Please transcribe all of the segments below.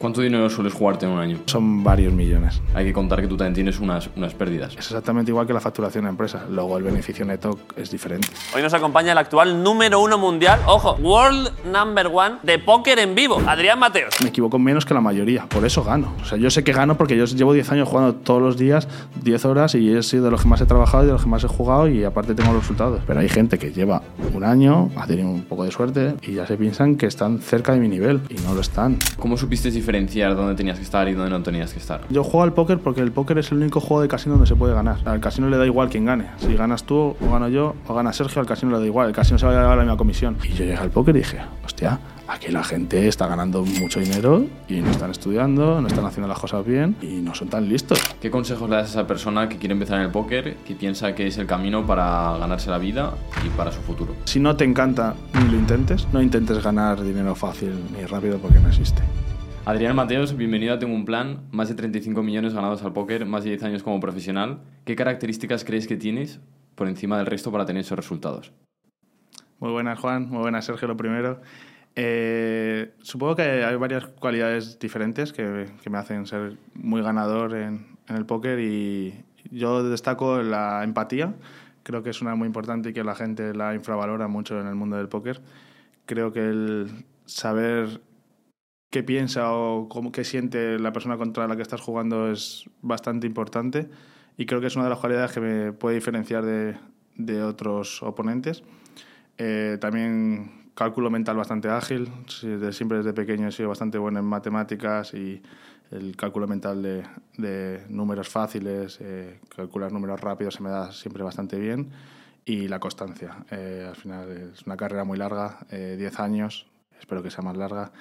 ¿Cuánto dinero sueles jugarte en un año? Son varios millones. Hay que contar que tú también tienes unas, unas pérdidas. Es exactamente igual que la facturación de empresa. Luego el beneficio neto es diferente. Hoy nos acompaña el actual número uno mundial, ojo, World Number One de póker en vivo, Adrián Mateos. Me equivoco menos que la mayoría, por eso gano. O sea, yo sé que gano porque yo llevo 10 años jugando todos los días, 10 horas, y he sido de los que más he trabajado y de los que más he jugado, y aparte tengo los resultados. Pero hay gente que lleva un año, ha tenido un poco de suerte, y ya se piensan que están cerca de mi nivel, y no lo están. ¿Cómo supiste diferenciar dónde tenías que estar y dónde no tenías que estar? Yo juego al póker porque el póker es el único juego de casino donde se puede ganar. Al casino le da igual quién gane. Si ganas tú, o gano yo, o gana Sergio, al casino le da igual. El casino se va a llevar la misma comisión. Y yo llegué al póker y dije, hostia, aquí la gente está ganando mucho dinero y no están estudiando, no están haciendo las cosas bien y no son tan listos. ¿Qué consejos le das a esa persona que quiere empezar en el póker, que piensa que es el camino para ganarse la vida y para su futuro? Si no te encanta, ni lo intentes. No intentes ganar dinero fácil ni rápido porque no existe. Adrián Mateos, bienvenido a Tengo un Plan. Más de 35 millones ganados al póker, más de 10 años como profesional. ¿Qué características crees que tienes por encima del resto para tener esos resultados? Muy buenas, Juan. Muy buenas, Sergio, lo primero. Eh, supongo que hay varias cualidades diferentes que, me hacen ser muy ganador en, en, el póker y yo destaco la empatía. Creo que es una muy importante y que la gente la infravalora mucho en el mundo del póker. Creo que el saber qué piensa o cómo, qué siente la persona contra la que estás jugando es bastante importante y creo que es una de las cualidades que me puede diferenciar de, de otros oponentes. Eh, también cálculo mental bastante ágil. Siempre desde pequeño he sido bastante bueno en matemáticas y el cálculo mental de, de números fáciles, eh, calcular números rápidos se me da siempre bastante bien. Y la constancia. Eh, al final es una carrera muy larga, 10 eh, años, espero que sea más larga.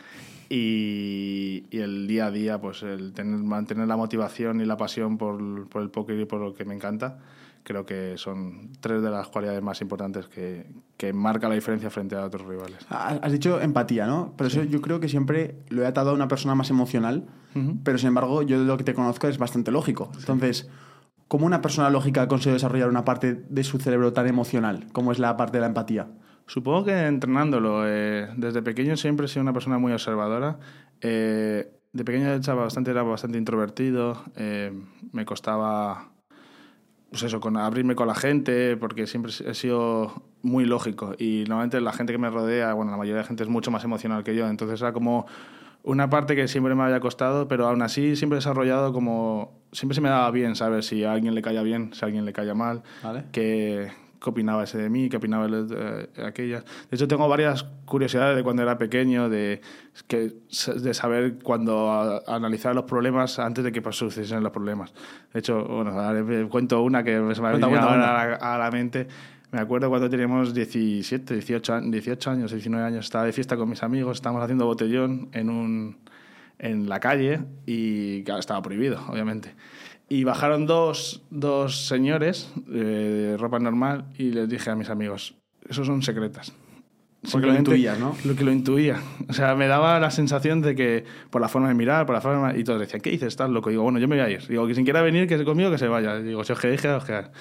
Y, y, el día a día, pues el tener, mantener la motivación y la pasión por, por el póker y por lo que me encanta creo que son tres de las cualidades más importantes que, que marca la diferencia frente a otros rivales. Has dicho empatía, ¿no? Pero eso yo creo que siempre lo he atado a una persona más emocional, uh -huh. pero sin embargo yo de lo que te conozco es bastante lógico. Sí. Entonces, ¿cómo una persona lógica consigue desarrollar una parte de su cerebro tan emocional como es la parte de la empatía? Supongo que entrenándolo. Eh, desde pequeño siempre he sido una persona muy observadora. Eh, de pequeño estaba bastante, era bastante introvertido. Eh, me costaba pues eso, con abrirme con la gente, porque siempre he sido muy lógico y normalmente la gente que me rodea, bueno, la mayoría de gente es mucho más emocional que yo, entonces era como una parte que siempre me había costado, pero aún así siempre he desarrollado como, siempre se me daba bien saber si a alguien le caía bien, si a alguien le caía mal, ¿Vale? que qué opinaba ese de mí, qué opinaba de aquellas. De hecho, tengo varias curiosidades de cuando era pequeño, de, que, de saber cuando a, analizar los problemas antes de que sucediesen los problemas. De hecho, bueno, cuento una que se me ha venido ahora a, la, a la mente. Me acuerdo cuando teníamos 17, 18, 18 años, 19 años, estaba de fiesta con mis amigos, estábamos haciendo botellón en, un, en la calle y claro, estaba prohibido, obviamente. Y bajaron dos, dos señores eh, de ropa normal y les dije a mis amigos, esos son secretas. Porque lo intuías, ¿no? Lo que lo intuía. O sea, me daba la sensación de que por la forma de mirar, por la forma... Y todos decían, ¿qué dices? Estás loco. Y digo, bueno, yo me voy a ir. Digo, que quien quiera venir, que se conmigo, que se vaya. Y digo, si os queréis, quedaos, quedad.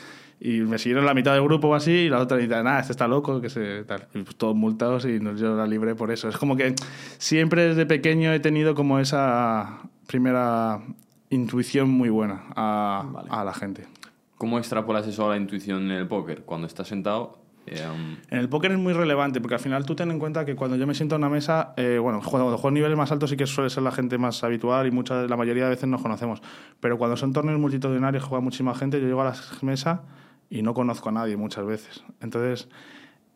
Y me siguieron la mitad del grupo o así y la otra mitad, nada, este está loco, que se tal. Y pues todos multados y yo la libré por eso. Es como que siempre desde pequeño he tenido como esa primera intuición muy buena a, vale. a, la gente. ¿Cómo extrapolas eso a la intuición en el póker? Cuando estás sentado... Um... En el póker es muy relevante porque al final tú ten en cuenta que cuando yo me siento a una mesa, eh, bueno, cuando juego niveles más altos sí que suele ser la gente más habitual y mucha, la mayoría de veces nos conocemos. Pero cuando son torneos multitudinarios, juega muchísima gente, yo llego a la mesa y no conozco a nadie muchas veces. Entonces,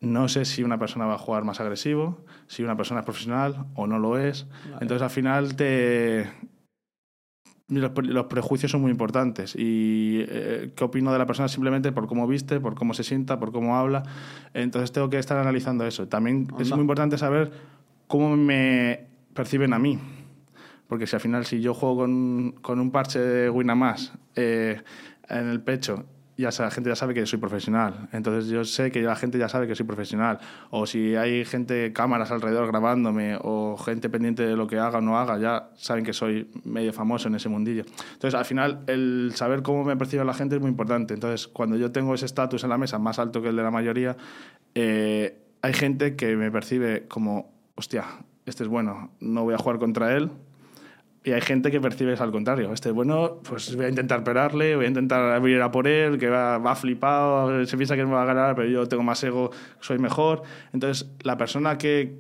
no sé si una persona va a jugar más agresivo, si una persona es profesional o no lo es. Vale. Entonces, al final te los, los, prejuicios son muy importantes y eh, qué opino de la persona simplemente por cómo viste, por cómo se sienta, por cómo habla. Entonces tengo que estar analizando eso. También Onda. es muy importante saber cómo me perciben a mí. Porque si al final, si yo juego con, con un parche de Winamax eh, en el pecho, ya la gente ya sabe que soy profesional. Entonces yo sé que la gente ya sabe que soy profesional. O si hay gente, cámaras alrededor grabándome, o gente pendiente de lo que haga o no haga, ya saben que soy medio famoso en ese mundillo. Entonces al final, el saber cómo me percibe la gente es muy importante. Entonces cuando yo tengo ese estatus en la mesa más alto que el de la mayoría, eh, hay gente que me percibe como, hostia, este es bueno, no voy a jugar contra él. Y hay gente que percibe es al contrario. Este es bueno, pues voy a intentar perarle, voy a intentar ir a por él, que va, va flipado, se piensa que me va a ganar, pero yo tengo más ego, soy mejor. Entonces, la persona que,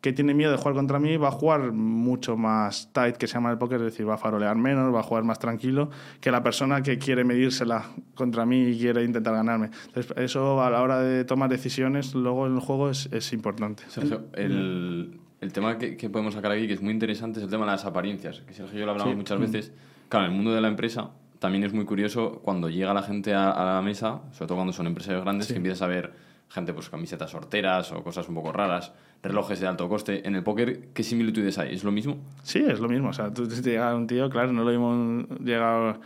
que tiene miedo de jugar contra mí va a jugar mucho más tight, que se llama el póker, es decir, va a farolear menos, va a jugar más tranquilo, que la persona que quiere medírsela contra mí y quiere intentar ganarme. Entonces, eso a la hora de tomar decisiones, luego en el juego es, es importante. Sergio, el, el tema que, que podemos sacar aquí, que es muy interesante, es el tema de las apariencias. Que Sergio y yo lo hablamos Sí. muchas veces. Claro, en el mundo de la empresa también es muy curioso cuando llega la gente a, a la mesa, sobre todo cuando son empresarios grandes, que empiezas a ver gente pues camisetas sorteras o cosas un poco raras, relojes de alto coste. En el póker, ¿qué similitudes hay? ¿Es lo mismo? Sí, es lo mismo. O sea, tú te llega un tío, claro, no lo mismo llega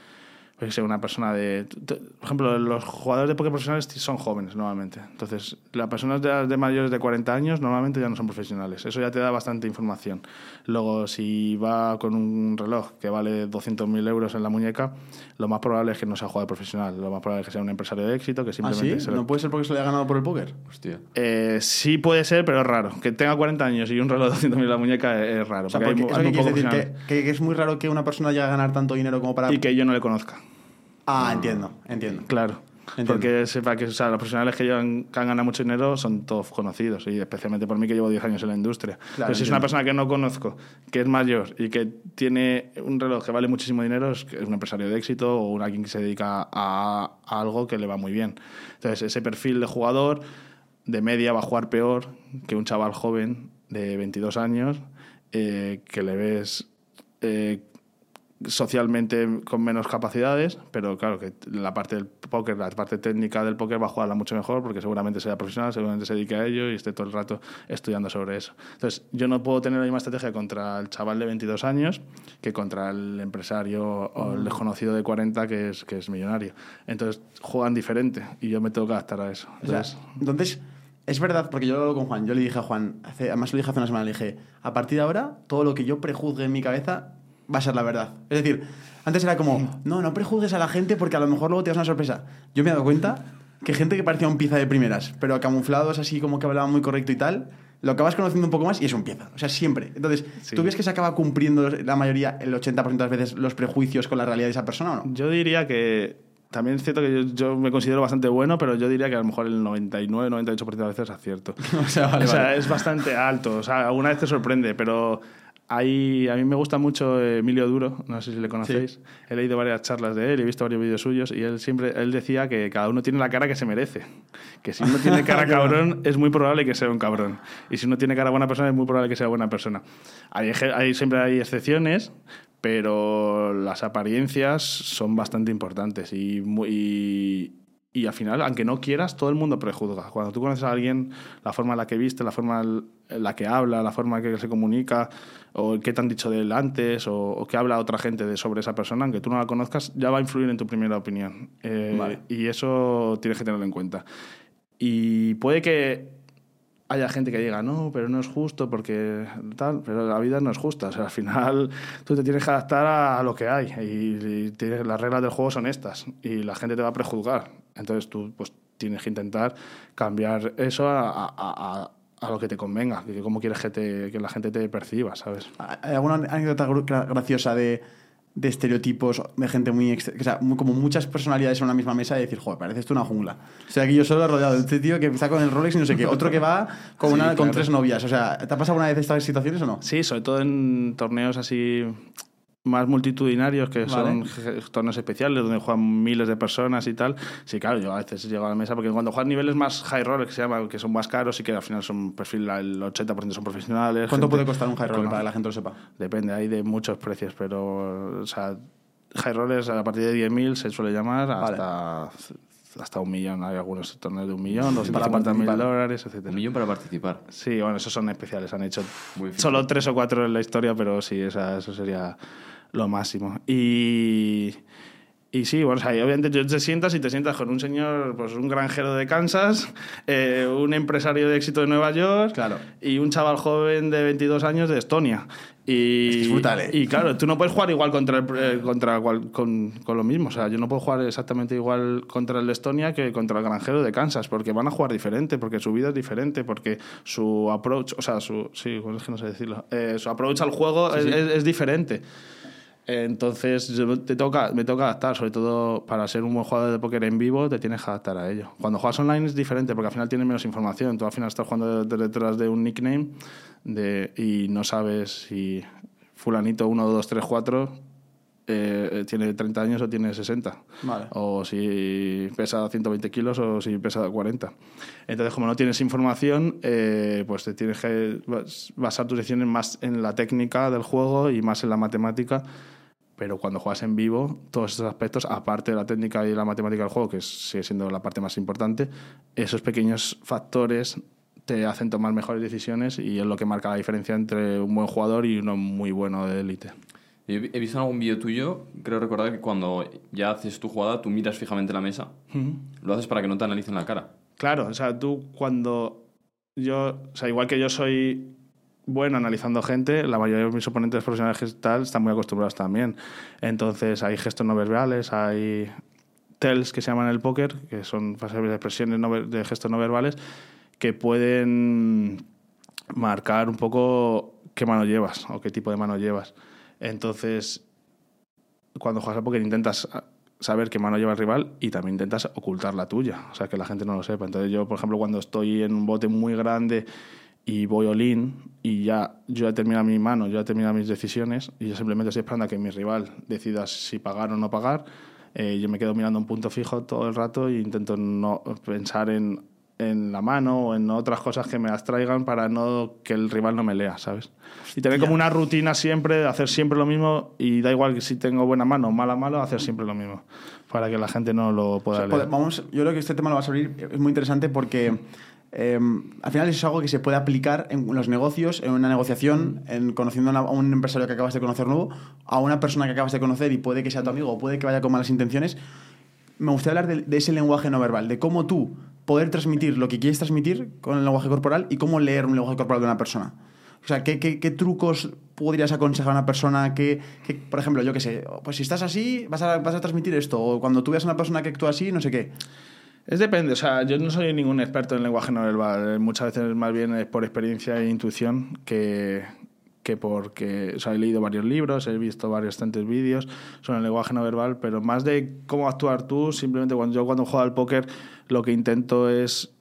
pues, que sea una persona de... Por ejemplo, los jugadores de póker profesionales son jóvenes normalmente. Entonces, las personas de, de mayores de 40 años normalmente ya no son profesionales. Eso ya te da bastante información. Luego, si va con un reloj que vale 200.000 euros en la muñeca, lo más probable es que no sea jugador profesional. Lo más probable es que sea un empresario de éxito que ¿Ah, simplemente... sí? se lo- ¿No puede ser porque se lo haya ganado por el póker? Hostia. Eh, sí puede ser, pero es raro. Que tenga 40 años y un reloj de 200.000 en la muñeca es, raro. Que es muy raro que una persona llegue a ganar tanto dinero como para... Y que yo no le conozca. Ah, entiendo, entiendo. Claro. Entiendo. Porque sepa que o sea, los profesionales que, llevan, que han ganado mucho dinero son todos conocidos, y especialmente por mí que llevo 10 años en la industria. Pero si es una persona que no conozco, que es mayor y que tiene un reloj que vale muchísimo dinero, es un empresario de éxito o alguien que se dedica a, a algo que le va muy bien. Entonces, ese perfil de jugador de media va a jugar peor que un chaval joven de 22 años eh, que le ves eh, socialmente con menos capacidades, pero claro que la parte del póker, la parte técnica del póker va a jugarla mucho mejor porque seguramente sea profesional, seguramente se dedique a ello y esté todo el rato estudiando sobre eso. Entonces, yo no puedo tener la misma estrategia contra el chaval de 22 años que contra el empresario o el desconocido de 40 que es, que es millonario. Entonces, juegan diferente y yo me tengo que adaptar a eso. O sea, Entonces, entonces, es verdad, porque yo lo hablo con Juan, yo le dije a Juan, hace- además lo dije hace una semana, le dije, a partir de ahora, todo lo que yo prejuzgue en mi cabeza va a ser la verdad. Es decir, antes era como, no, no prejuzgues a la gente porque a lo mejor luego te das una sorpresa. Yo me he dado cuenta que gente que parecía un pieza de primeras, pero camuflados así como que hablaba muy correcto y tal, lo acabas conociendo un poco más y es un pieza. O sea, siempre. Entonces, Sí. ¿tú ves que se acaba cumpliendo la mayoría, el 80% de las veces, los prejuicios con la realidad de esa persona o no? Yo diría que también es cierto que yo, yo me considero bastante bueno, pero yo diría que a lo mejor el 99-98% de veces acierto. O sea, vale, o sea, vale. es bastante alto. O sea, alguna vez te sorprende, pero hay, a mí me gusta mucho Emilio Duro, no sé si le conocéis. He leído varias charlas de él, he visto varios vídeos suyos y él siempre él decía que cada uno tiene la cara que se merece. Que si uno tiene cara cabrón, es muy probable que sea un cabrón. Y si uno tiene cara buena persona, es muy probable que sea buena persona. Hay, hay- siempre hay excepciones, pero las apariencias son bastante importantes y, muy- y, y al final, aunque no quieras, todo el mundo prejuzga. Cuando tú conoces a alguien, la forma en la que viste, la forma en la que habla, la forma en que se comunica, o qué te han dicho de él antes, o, o qué habla otra gente de, sobre esa persona, aunque tú no la conozcas, ya va a influir en tu primera opinión. Eh, Vale. Y eso tienes que tenerlo en cuenta. Y puede que haya gente que diga, no, pero no es justo porque tal, pero la vida no es justa. O sea, al final tú te tienes que adaptar a, lo que hay y, y las reglas del juego son estas y la gente te va a prejuzgar. Entonces tú pues tienes que intentar cambiar eso a, a- a- a lo que te convenga, que cómo quieres que, te- que la gente te perciba, ¿sabes? ¿Hay alguna anécdota graciosa de, de estereotipos de gente muy, o sea, muy- como muchas personalidades en una misma mesa y decir, joder, parece esto una jungla? O sea, aquí yo solo rodeado de este tío que está con el Rolex y no sé qué, otro que va con, Sí, una, con claro. tres novias. O sea, ¿te ha pasado alguna vez estas situaciones o no? Sí, sobre todo en torneos así más multitudinarios, que son Vale. je- torneos especiales, donde juegan miles de personas y tal. Sí, claro, yo a veces llego a la mesa, porque cuando juegan niveles más high roller, que se llama, que son más caros y que al final son perfil, el 80% son profesionales. ¿Cuánto gente puede costar un high roller para que la gente lo sepa? Depende, hay de muchos precios, pero, o sea, high rollers a partir de 10.000 se suele llamar hasta hasta un millón. Hay algunos torneos de un millón, para 250 mil participar. dólares, etc. Un millón para participar. Sí, bueno, esos son especiales. Han hecho solo tres o cuatro en la historia, pero sí, esa- eso sería lo máximo. Y, y sí, bueno, o sea, y obviamente tú te sientas y te sientas con un señor, pues un granjero de Kansas, eh, un empresario de éxito de Nueva York Claro. y un chaval joven de 22 años de Estonia. Y, Es que es brutal, ¿eh? y claro, tú no puedes jugar igual contra, el, eh, contra cual- con, con lo mismo. O sea, yo no puedo jugar exactamente igual contra el de Estonia que contra el granjero de Kansas, porque van a jugar diferente, porque su vida es diferente, porque su approach, o sea, su. Sí, es que no sé decirlo. Eh, su approach al juego es diferente. Entonces, te toca, me toca adaptar, sobre todo para ser un buen jugador de póker en vivo, te tienes que adaptar a ello. Cuando juegas online es diferente, porque al final tienes menos información. Tú al final estás jugando de- detrás de un nickname de, y no sabes si fulanito 1, 2, 3, 4 eh, tiene 30 años o tiene 60. Vale. O si pesa 120 kilos o si pesa 40. Entonces, como no tienes información, eh, pues te tienes que bas- basar tus decisiones más en la técnica del juego y más en la matemática. Pero cuando juegas en vivo, todos estos aspectos, aparte de la técnica y la matemática del juego, que sigue siendo la parte más importante, esos pequeños factores te hacen tomar mejores decisiones y es lo que marca la diferencia entre un buen jugador y uno muy bueno de élite. He he visto en algún vídeo tuyo, creo recordar que cuando ya haces tu jugada, tú miras fijamente la mesa. Lo haces para que no te analicen la cara. Claro, o sea, tú cuando yo, o sea, igual que yo soy bueno analizando gente, la mayoría de mis oponentes profesionales tal están muy acostumbrados también. Entonces hay gestos no verbales, hay tells que se llaman el póker, que son fases de expresiones no de gestos no verbales, que pueden marcar un poco qué mano llevas o qué tipo de mano llevas. Entonces, cuando juegas al póker intentas ah, saber qué mano lleva el rival y también intentas ocultar la tuya, o sea, que la gente no lo sepa. Entonces yo, por ejemplo, cuando estoy en un bote muy grande y voy all-in y ya yo he terminado mi mano, yo he terminado mis decisiones y yo simplemente estoy esperando a que mi rival decida si pagar o no pagar, eh, yo me quedo mirando un punto fijo todo el rato e intento no pensar en, en la mano o en otras cosas que me abstraigan para no que el rival no me lea, ¿sabes? Y tener como una rutina siempre de hacer siempre lo mismo y da igual que si tengo buena mano o mala mano, hacer siempre lo mismo para que la gente no lo pueda O sea, leer. vamos, yo creo que este tema lo vas a abrir, es muy interesante porque eh, al final es algo que se puede aplicar en los negocios, en una negociación, en conociendo a un empresario que acabas de conocer nuevo, a una persona que acabas de conocer y puede que sea tu amigo o puede que vaya con malas intenciones. Me gustaría hablar de, de ese lenguaje no verbal, de cómo tú poder transmitir lo que quieres transmitir con el lenguaje corporal y cómo leer un lenguaje corporal de una persona. O sea, ¿qué, qué, qué trucos podrías aconsejar a una persona que, que, por ejemplo, yo qué sé, pues si estás así, vas a, vas a transmitir esto, o cuando tú veas a una persona que actúa así, no sé qué. Es depende, o sea, yo no soy ningún experto en lenguaje no verbal, muchas veces más bien es por experiencia e intuición que, que porque, o sea, he leído varios libros, he visto varios tantos vídeos sobre el lenguaje no verbal, pero más de cómo actuar tú, simplemente cuando yo cuando juego al póker lo que intento es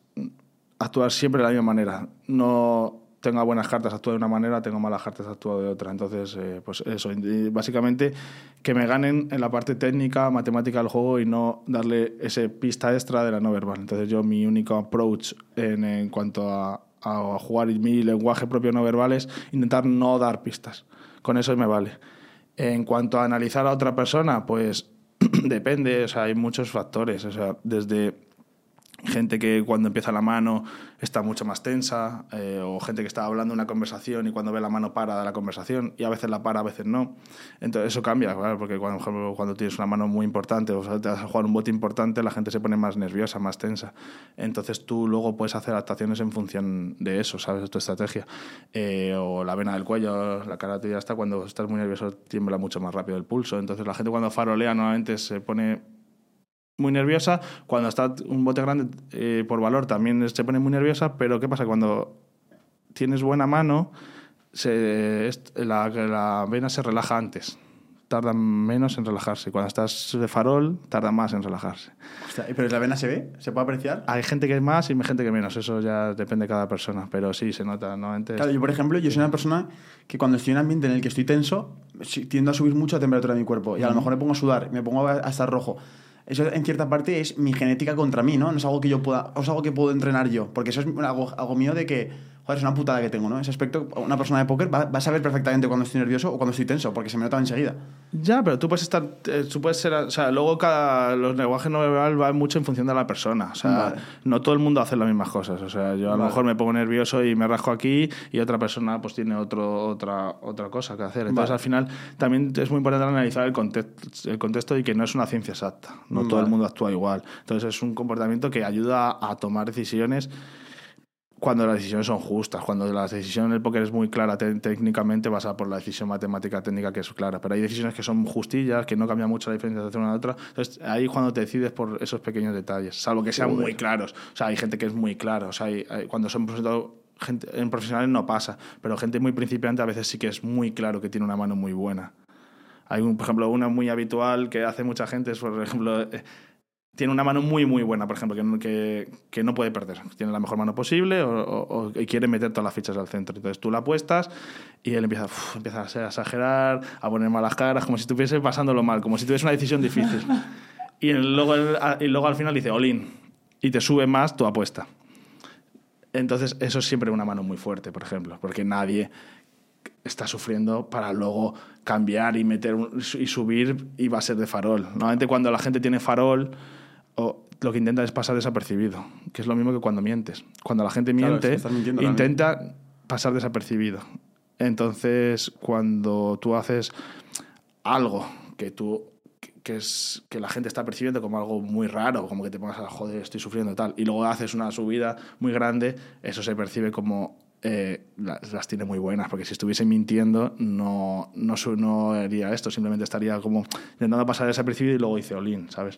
actuar siempre de la misma manera, no tengo buenas cartas, actúo de una manera, tengo malas cartas, actúo de otra. Entonces, eh, pues eso, básicamente que me ganen en la parte técnica, matemática del juego y no darle ese pista extra de la no verbal. Entonces, yo mi único approach en, en cuanto a, a jugar y mi lenguaje propio no verbal es intentar no dar pistas. Con eso me vale. En cuanto a analizar a otra persona, pues depende, o sea, hay muchos factores, o sea, desde gente que cuando empieza la mano está mucho más tensa, eh, o gente que está hablando una conversación y cuando ve la mano para de la conversación, y a veces la para, a veces no. Entonces eso cambia, porque cuando, por ejemplo, cuando tienes una mano muy importante, o sea, te vas a jugar un bote importante, la gente se pone más nerviosa, más tensa. Entonces tú luego puedes hacer adaptaciones en función de eso, ¿sabes? Tu estrategia. Eh, o la vena del cuello, la cara tuya está cuando estás muy nervioso tiembla mucho más rápido el pulso. Entonces la gente cuando farolea normalmente se pone muy nerviosa. Cuando está un bote grande eh, por valor también se pone muy nerviosa, pero ¿qué pasa? Cuando tienes buena mano, se, la, la vena se relaja antes. Tarda menos en relajarse. Cuando estás de farol, tarda más en relajarse. Hostia, ¿Pero la vena se ve? ¿Se puede apreciar? Hay gente que es más y hay gente que menos. Eso ya depende de cada persona. Pero sí, se nota. Normalmente Claro, yo por ejemplo, yo soy una persona que cuando estoy en un ambiente en el que estoy tenso, tiendo a subir mucho la temperatura de mi cuerpo. Y a lo mejor me pongo a sudar, me pongo a estar rojo. Eso en cierta parte es mi genética contra mí, ¿no? No es algo que yo pueda, es algo que puedo entrenar yo. Porque eso es algo, algo mío de que, joder, es una putada que tengo, ¿no? Ese aspecto, una persona de póker va, va a saber perfectamente cuando estoy nervioso o cuando estoy tenso, porque se me nota enseguida. Ya, pero tú puedes estar, eh, tú puedes ser, o sea, luego cada, los lenguajes no verbal van mucho en función de la persona, o sea, Vale. no todo el mundo hace las mismas cosas, o sea, yo a lo Vale. mejor me pongo nervioso y me rasco aquí y otra persona pues tiene otro, otra, otra cosa que hacer, entonces Vale. al final también es muy importante analizar el contexto, el contexto y que no es una ciencia exacta, no todo el mundo actúa igual, entonces es un comportamiento que ayuda a tomar decisiones cuando las decisiones son justas, cuando la decisión en el póker es muy clara te- técnicamente, vas a por la decisión matemática técnica que es clara, pero hay decisiones que son justillas, que no cambia mucho la diferencia entre una y otra, entonces ahí cuando te decides por esos pequeños detalles, salvo que sean muy claros, o sea, hay gente que es muy claro, o sea, hay- hay- cuando son ejemplo, gente, en profesionales no pasa, pero gente muy principiante a veces sí que es muy claro que tiene una mano muy buena. Hay, un, por ejemplo, una muy habitual que hace mucha gente es, por ejemplo, eh, tiene una mano muy, muy buena, por ejemplo, que, que, que no puede perder. Tiene la mejor mano posible o, o- o- quiere meter todas las fichas al centro. Entonces tú la apuestas y él empieza, uf, empieza a exagerar, a poner malas caras, como si estuviese pasándolo mal, como si tuviese una decisión difícil. y, luego, y luego al final dice, Olin, y te sube más tu apuesta. Entonces eso es siempre una mano muy fuerte, por ejemplo, porque nadie está sufriendo para luego cambiar y meter y subir y va a ser de farol. Normalmente cuando la gente tiene farol, o lo que intenta es pasar desapercibido, que es lo mismo que cuando mientes. Cuando la gente Claro, miente, es que estás mintiendo también. intenta pasar desapercibido. Entonces, cuando tú haces algo que tú que- es que la gente está percibiendo como algo muy raro, como que te pongas a joder, estoy sufriendo y tal, y luego haces una subida muy grande, eso se percibe como eh, las, las tiene muy buenas, porque si estuviese mintiendo no, no, no haría esto, simplemente estaría como intentando pasar desapercibido y luego dice Olin, ¿sabes?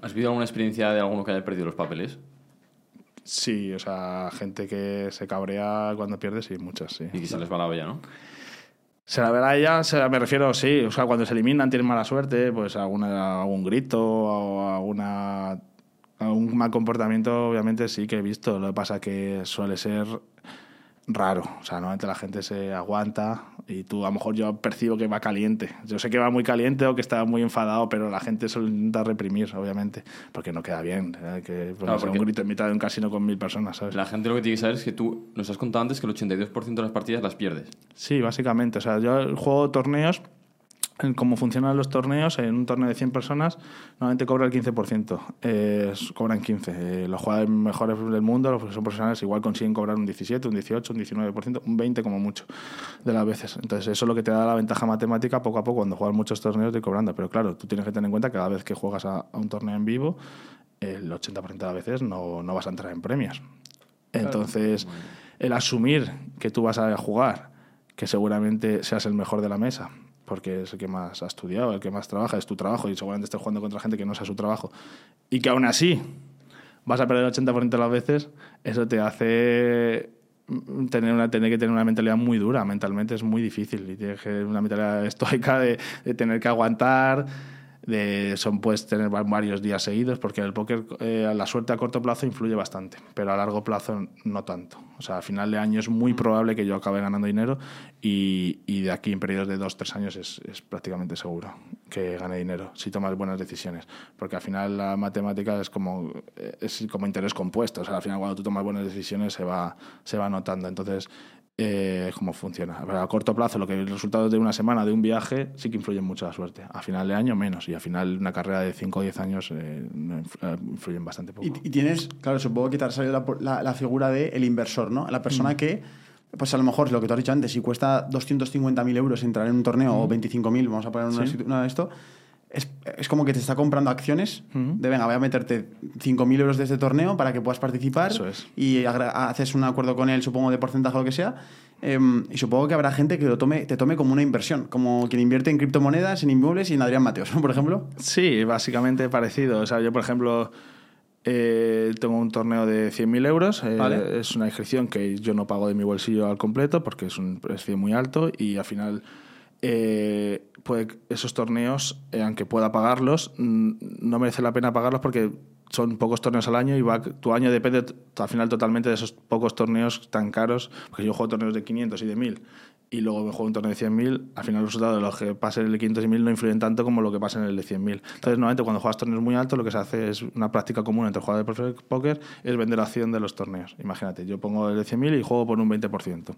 ¿Has vivido alguna experiencia de alguno que haya perdido los papeles? Sí, o sea, gente que se cabrea cuando pierde, sí, muchas, sí. Y que se les va la olla, ¿no? Se la verá ella, se la- me refiero, sí, o sea, cuando se eliminan tienen mala suerte, pues alguna, algún grito o alguna, algún mal comportamiento, obviamente sí que he visto. Lo que pasa que suele ser raro, o sea, normalmente la gente se aguanta y tú a lo mejor yo percibo que va caliente. Yo sé que va muy caliente o que está muy enfadado, pero la gente suele intentar reprimir, obviamente, porque no queda bien, ¿eh? que pues, Claro, porque- un grito en mitad de un casino con mil personas, ¿sabes? La gente lo que tiene que saber es que tú nos has contado antes que el 82% de las partidas las pierdes. Sí, básicamente. O sea, yo juego torneos, en cómo funcionan los torneos, en un torneo de 100 personas, normalmente cobra el 15%. Eh, cobran 15. Eh, los jugadores mejores del mundo, los que son profesionales, igual consiguen cobrar un 17, un 18, un 19%, un 20 como mucho de las veces. Entonces, eso es lo que te da la ventaja matemática poco a poco cuando juegas muchos torneos de cobrando. Pero claro, tú tienes que tener en cuenta que cada vez que juegas a, a un torneo en vivo, el 80% de las veces no, no vas a entrar en premios. Entonces, el asumir que tú vas a jugar, que seguramente seas el mejor de la mesa, porque es el que más ha estudiado, el que más trabaja, es tu trabajo, y seguramente estés jugando contra gente que no sea su trabajo, y que aún así vas a perder el 80% de las veces, eso te hace mm, tener, una, tener que tener una mentalidad muy dura, mentalmente es muy difícil, y tienes que una mentalidad estoica de, de tener que aguantar, de, son puedes tener va- varios días seguidos porque el póker eh, la suerte a corto plazo influye bastante pero a largo plazo no tanto. O sea a final de año es muy probable que yo acabe ganando dinero y, y de aquí en periodos de dos tres años es, es prácticamente seguro que gane dinero si tomas buenas decisiones porque al final la matemática es como eh, es como interés compuesto. O sea al final cuando tú tomas buenas decisiones se va se va notando. Entonces eh, cómo funciona. Pero a corto plazo, lo que el resultado de una semana, de un viaje, sí que influyen mucho la suerte. A final de año, menos. Y al final, una carrera de 5 o 10 años eh, eh, influyen bastante poco. Y, y tienes, claro, supongo que te ha salido la, la- la figura del el inversor, ¿no? La persona que, pues a lo mejor, lo que tú has dicho antes, si cuesta 250.000 euros entrar en un torneo o 25.000, vamos a poner una, Sí. una de esto, es, es como que te está comprando acciones de, venga, voy a meterte 5.000 euros de este torneo para que puedas participar Eso es. y haces un acuerdo con él, supongo, de porcentaje o lo que sea. Em, y supongo que habrá gente que lo tome, te tome como una inversión, como quien invierte en criptomonedas, en inmuebles y en Adrián Mateos, ¿no? por ejemplo. Sí, básicamente parecido. O sea, yo, por ejemplo, eh, tengo un torneo de 100.000 euros. eh, Vale. Es una inscripción que yo no pago de mi bolsillo al completo porque es un precio muy alto y al final eh, puede- esos torneos, eh, aunque pueda pagarlos, no merece la pena pagarlos porque son pocos torneos al año y va, tu año depende al final totalmente de esos pocos torneos tan caros, porque yo juego torneos de 500 y de 1000 y luego me juego un torneo de 100.000, al final los resultados de los que pasen en el de 500 y 1000 no influyen tanto como lo que pasa en el de 100.000. Entonces, normalmente cuando juegas torneos muy altos, lo que se hace es una práctica común entre jugadores de póker, es vender acción de los torneos. Imagínate, yo pongo el de 100.000 y juego por un 20%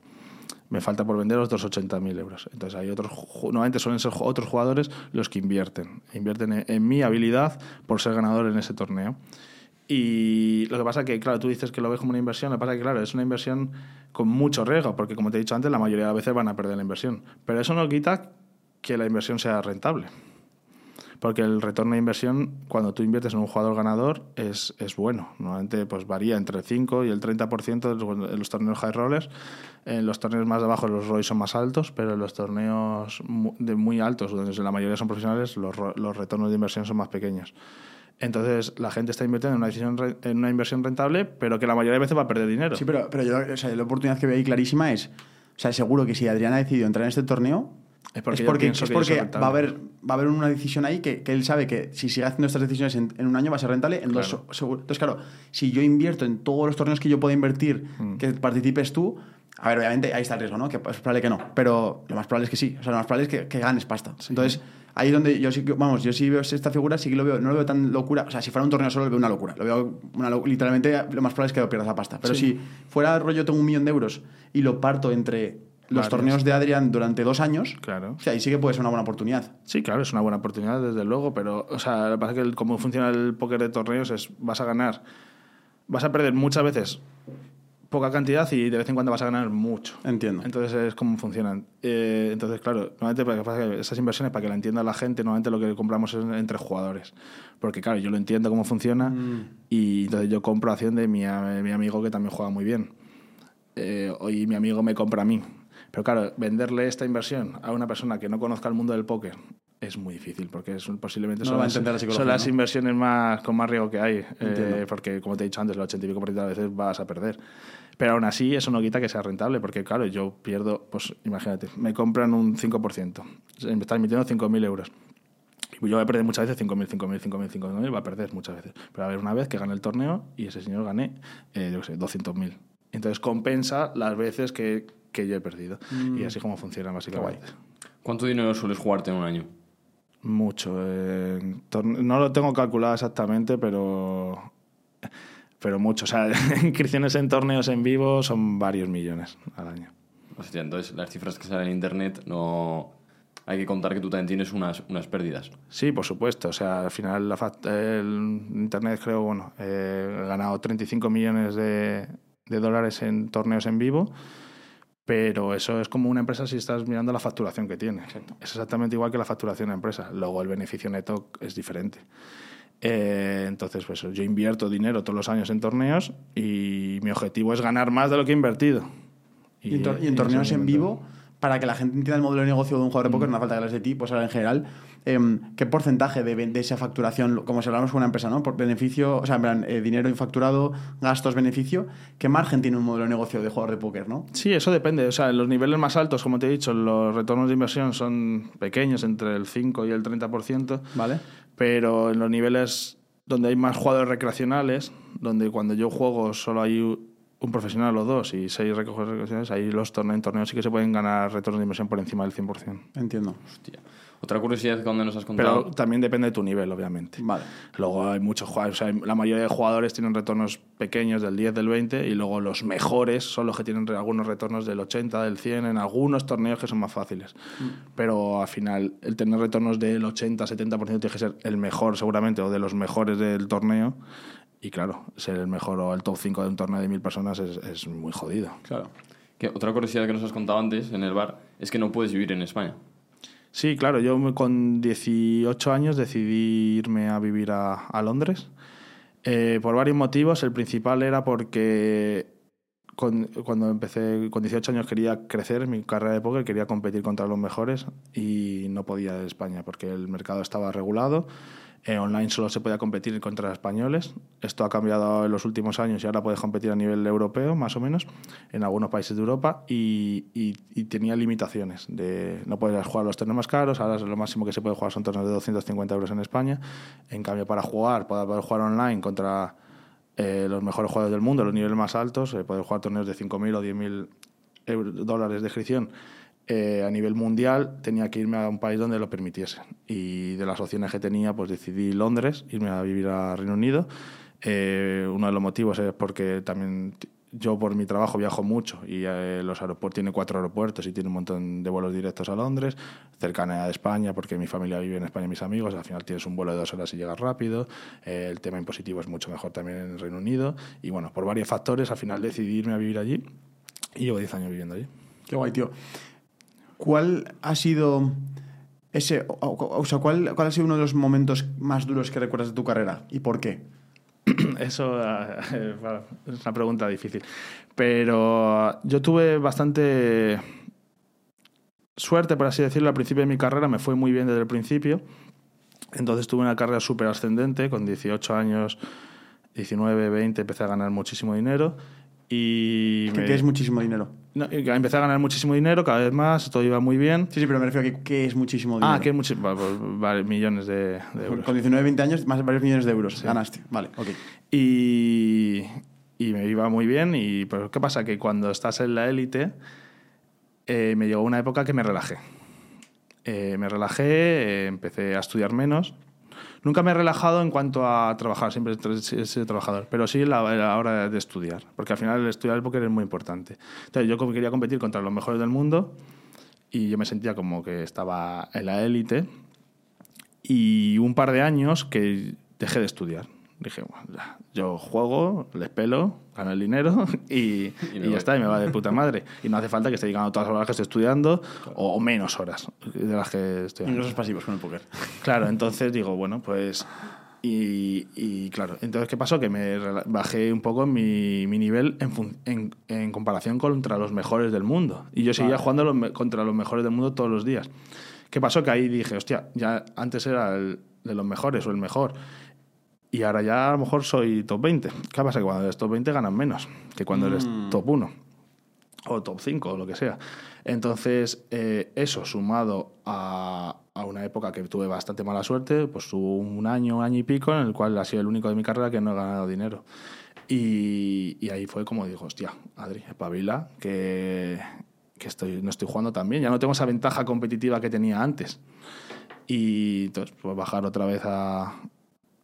me falta por vender otros 80.000 euros. Entonces hay otros, normalmente suelen ser otros jugadores los que invierten. Invierten en, en mi habilidad por ser ganador en ese torneo. Y lo que pasa que, claro, tú dices que lo ves como una inversión, lo que pasa que, claro, es una inversión con mucho riesgo, porque como te he dicho antes, la mayoría de las veces van a perder la inversión. Pero eso no quita que la inversión sea rentable. Porque el retorno de inversión, cuando tú inviertes en un jugador ganador, es, es bueno. Normalmente pues, varía entre el 5 y el 30% de los, los torneos high rollers. En los torneos más de abajo los ROI son más altos, pero en los torneos de muy altos, donde la mayoría son profesionales, los, los retornos de inversión son más pequeños. Entonces la gente está invirtiendo en una, decisión en una inversión rentable, pero que la mayoría de veces va a perder dinero. Sí, pero, pero yo, o sea, la oportunidad que veo ahí clarísima es, o sea, seguro que si Adrián ha decidido entrar en este torneo, Es porque es porque, es porque va, a haber, va a haber una decisión ahí que, que él sabe que si sigue haciendo estas decisiones en, en un año va a ser rentable, en dos Claro. seguro. Entonces, claro, si yo invierto en todos los torneos que yo pueda invertir, Mm. que participes tú, a ver, obviamente ahí está el riesgo, ¿no? Que es probable que no, pero lo más probable es que sí. O sea, lo más probable es que, que ganes pasta. Entonces, ahí es donde yo sí que, vamos, yo sí veo esta figura, sí que lo veo, no lo veo tan locura. O sea, si fuera un torneo solo, lo veo una locura. Lo veo una lo- literalmente, lo más probable es que pierdas la pasta. Pero si fuera rollo, tengo un millón de euros y lo parto entre los torneos de Adrián durante dos años, Claro. o sea, ahí sí que puede ser una buena oportunidad. Sí, claro, es una buena oportunidad, desde luego, pero, o sea, lo que pasa es que el- cómo funciona el póker de torneos es, vas a ganar, vas a perder muchas veces poca cantidad y de vez en cuando vas a ganar mucho. Entiendo. Entonces es como funcionan. Eh, entonces, claro, normalmente lo que que esas inversiones, para que la entienda la gente, normalmente lo que compramos es entre jugadores. Porque, claro, yo lo entiendo cómo funciona y entonces yo compro acción de mi, mi amigo que también juega muy bien. Eh, y mi amigo me compra a mí. Pero claro, venderle esta inversión a una persona que no conozca el mundo del póker es muy difícil porque es posiblemente No son, las, la psicología, son las ¿no? inversiones más con más riesgo que hay. eh, porque, como te he dicho antes, el 80 y pico por ciento de las veces vas a perder. Pero aún así, eso no quita que sea rentable, porque claro, yo pierdo, pues imagínate, me compran un 5%, me están emitiendo 5.000 euros. Yo voy a perder muchas veces 5.000, 5.000, 5.000, 5.000, va a perder muchas veces. Pero a haber una vez que gane el torneo y ese señor gane, eh, yo qué sé, 200.000. Entonces compensa las veces que, que yo he perdido. Y así como funciona básicamente. ¿Cuánto dinero sueles jugarte en un año? Mucho. eh, no lo tengo calculado exactamente, pero pero mucho. O sea, inscripciones en torneos en vivo son varios millones al año. Hostia, entonces las cifras que salen en internet no. Hay que contar que tú también tienes unas, unas pérdidas. Sí, por supuesto. O sea, al final la el internet creo, bueno, eh, he ganado 35 millones de, de dólares en torneos en vivo. Pero eso es como una empresa si estás mirando la facturación que tiene. Es exactamente igual que la facturación de empresa. Luego el beneficio neto es diferente. Eh, entonces, pues yo invierto dinero todos los años en torneos y mi objetivo es ganar más de lo que he invertido. Y, en, tor- y en ese torneos en vivo, para que la gente entienda el modelo de negocio de un jugador de póker, no hace falta que hables de ti, pues ahora en general, em, ¿qué porcentaje de, de esa facturación, como si hablamos con una empresa, ¿no? Por beneficio, o sea, en plan, eh, dinero facturado, gastos, beneficio, ¿qué margen tiene un modelo de negocio de jugador de póker, no? Sí, eso depende. O sea, en los niveles más altos, como te he dicho, los retornos de inversión son pequeños, entre el 5 y el 30%, ¿Vale? pero en los niveles donde hay más jugadores recreacionales, donde cuando yo juego solo hay un profesional o dos y seis recoges recreacionales, ahí los torneos, en torneos sí que se pueden ganar retornos de inversión por encima del 100%. Entiendo. Hostia. Otra curiosidad que cuando nos has Pero contado. también depende de tu nivel, obviamente. Vale. Luego hay muchos jugadores, o sea, la mayoría de jugadores tienen retornos pequeños del 10, del 20 y luego los mejores son los que tienen algunos retornos del 80, del 100 en algunos torneos que son más fáciles. Pero al final el tener retornos del 80, 70% tiene que ser el mejor seguramente o de los mejores del torneo y claro, ser el mejor o el top 5 de un torneo de mil personas es, es muy jodido. Claro. Que otra curiosidad que nos has contado antes en el bar es que no puedes vivir en España. Sí, claro, yo con 18 años decidí irme a vivir a, a Londres eh, por varios motivos. El principal era porque con- cuando empecé con 18 años quería crecer en mi carrera de póker, quería competir contra los mejores y no podía en España porque el mercado estaba regulado. Eh, online solo se podía competir contra españoles. Esto ha cambiado en los últimos años y ahora puedes competir a nivel europeo, más o menos, en algunos países de Europa. Y, tenía limitaciones. De, no puedes jugar los torneos más caros. Ahora lo máximo que se puede jugar son torneos de 250 euros en España. En cambio, para jugar, para poder jugar online contra eh, los mejores jugadores del mundo, los niveles más altos, eh, poder jugar torneos de 5.000 o 10.000 euros- dólares de inscripción eh, a nivel mundial, tenía que irme a un país donde lo permitiese. Y de las opciones que tenía, pues decidí Londres, irme a vivir a Reino Unido. Eh, uno de los motivos es porque también yo por mi trabajo viajo mucho y eh, los aeropuertos tiene cuatro aeropuertos y tiene un montón de vuelos directos a Londres, cercanía de España porque mi familia vive en España y mis amigos, al final tienes un vuelo de dos horas y llegas rápido, eh, el tema impositivo es mucho mejor también en el Reino Unido y bueno, por varios factores al final decidí irme a vivir allí y llevo 10 años viviendo allí. Qué guay, tío. ¿Cuál ha sido ese, o, sea, ¿cuál, ha sido uno de los momentos más duros que recuerdas de tu carrera y por qué? Eso eh, es una pregunta difícil. Pero yo tuve bastante suerte, por así decirlo, al principio de mi carrera. Me fue muy bien desde el principio. Entonces tuve una carrera súper ascendente. Con 18 años, 19, 20, empecé a ganar muchísimo dinero. Y Que, me- que es muchísimo dinero. no, empecé a ganar muchísimo dinero, cada vez más, todo iba muy bien. Sí, sí, pero me refiero a que, que es muchísimo dinero. Ah, que muchos millones de, de euros. Con 19, 20 años, más de varios millones de euros ganaste. Vale, ok. Y, y me iba muy bien. Y pero ¿qué pasa? Que cuando estás en la élite, eh, me llegó una época que me relajé. Eh, me relajé, eh, empecé a estudiar menos. Nunca me he relajado en cuanto a trabajar, siempre he sido trabajador, pero sí la, la hora de estudiar, porque al final el estudiar el póker es muy importante. Entonces yo quería competir contra los mejores del mundo y yo me sentía como que estaba en la élite y un par de años que dejé de estudiar. Dije, bueno, yo juego, les pelo, gano el dinero y, Y y ya está, y me va de puta madre. Y no hace falta que esté dedicando todas las horas que estoy estudiando o, o menos horas de las que estoy Ingresos pasivos con el póker. Claro, entonces digo, bueno, pues... Y, y claro, entonces, ¿qué pasó? Que me bajé un poco mi, mi nivel en, en, en comparación contra los mejores del mundo. Y yo seguía jugando los contra los mejores del mundo todos los días. ¿Qué pasó? Que ahí dije, hostia, ya antes era el de los mejores o el mejor. Y ahora ya a lo mejor soy top 20. ¿Qué pasa? Que cuando eres top 20 ganan menos que cuando eres top 1 o top 5 o lo que sea. Entonces, eh, eso sumado a, a una época que tuve bastante mala suerte, pues hubo un año, un año y pico en el cual ha sido el único de mi carrera que no he ganado dinero. Y, y ahí fue como digo, hostia, Adri, espabila, que, que estoy, no estoy jugando tan bien, ya no tengo esa ventaja competitiva que tenía antes. Y entonces, pues bajar otra vez a,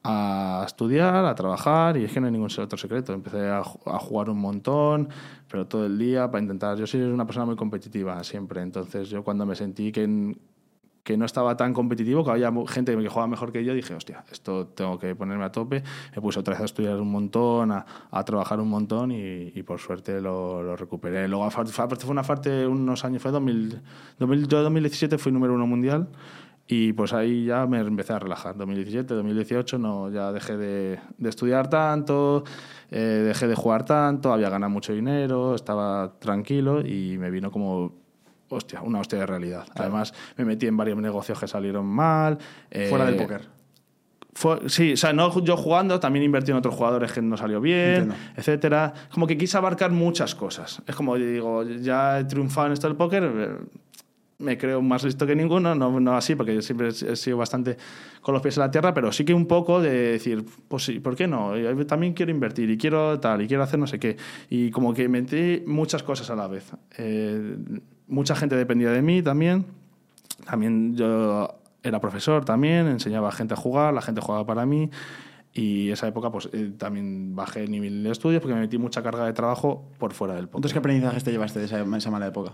a estudiar, a trabajar, y es que no hay ningún otro secreto. Empecé a, a jugar un montón, pero todo el día para intentar. Yo soy una persona muy competitiva siempre, entonces yo cuando me sentí que, n- que no estaba tan competitivo, que había gente que jugaba mejor que yo, dije, hostia, esto tengo que ponerme a tope. Me puse otra vez a estudiar un montón, a, a trabajar un montón y, y por suerte lo, lo recuperé. Luego, aparte fue una parte, unos años, fue 2000, 2000, yo en 2017 fui número uno mundial. Y pues ahí ya me empecé a relajar. 2017, 2018 no, ya dejé de, de estudiar tanto, eh, dejé de jugar tanto, había ganado mucho dinero, estaba tranquilo y me vino como, hostia, una hostia de realidad. Además, me metí en varios negocios que salieron mal. eh, Fuera del póker. fue- sí, o sea, no yo jugando, también invertí en otros jugadores que no salió bien, Entiendo. etcétera. Como que quise abarcar muchas cosas. Es como digo, ya he triunfado en esto del póker, eh, me creo más listo que ninguno, no, no así, porque yo siempre he sido bastante con los pies en la tierra, pero sí que un poco de decir, pues sí, ¿por qué no? Yo también quiero invertir y quiero tal, y quiero hacer no sé qué. Y como que metí muchas cosas a la vez. Eh, mucha gente dependía de mí también. También yo era profesor también, enseñaba a gente a jugar, la gente jugaba para mí. Y esa época pues eh, también bajé el nivel de estudios porque me metí mucha carga de trabajo por fuera del póker. Entonces, ¿qué aprendizajes te llevaste de esa, esa mala época?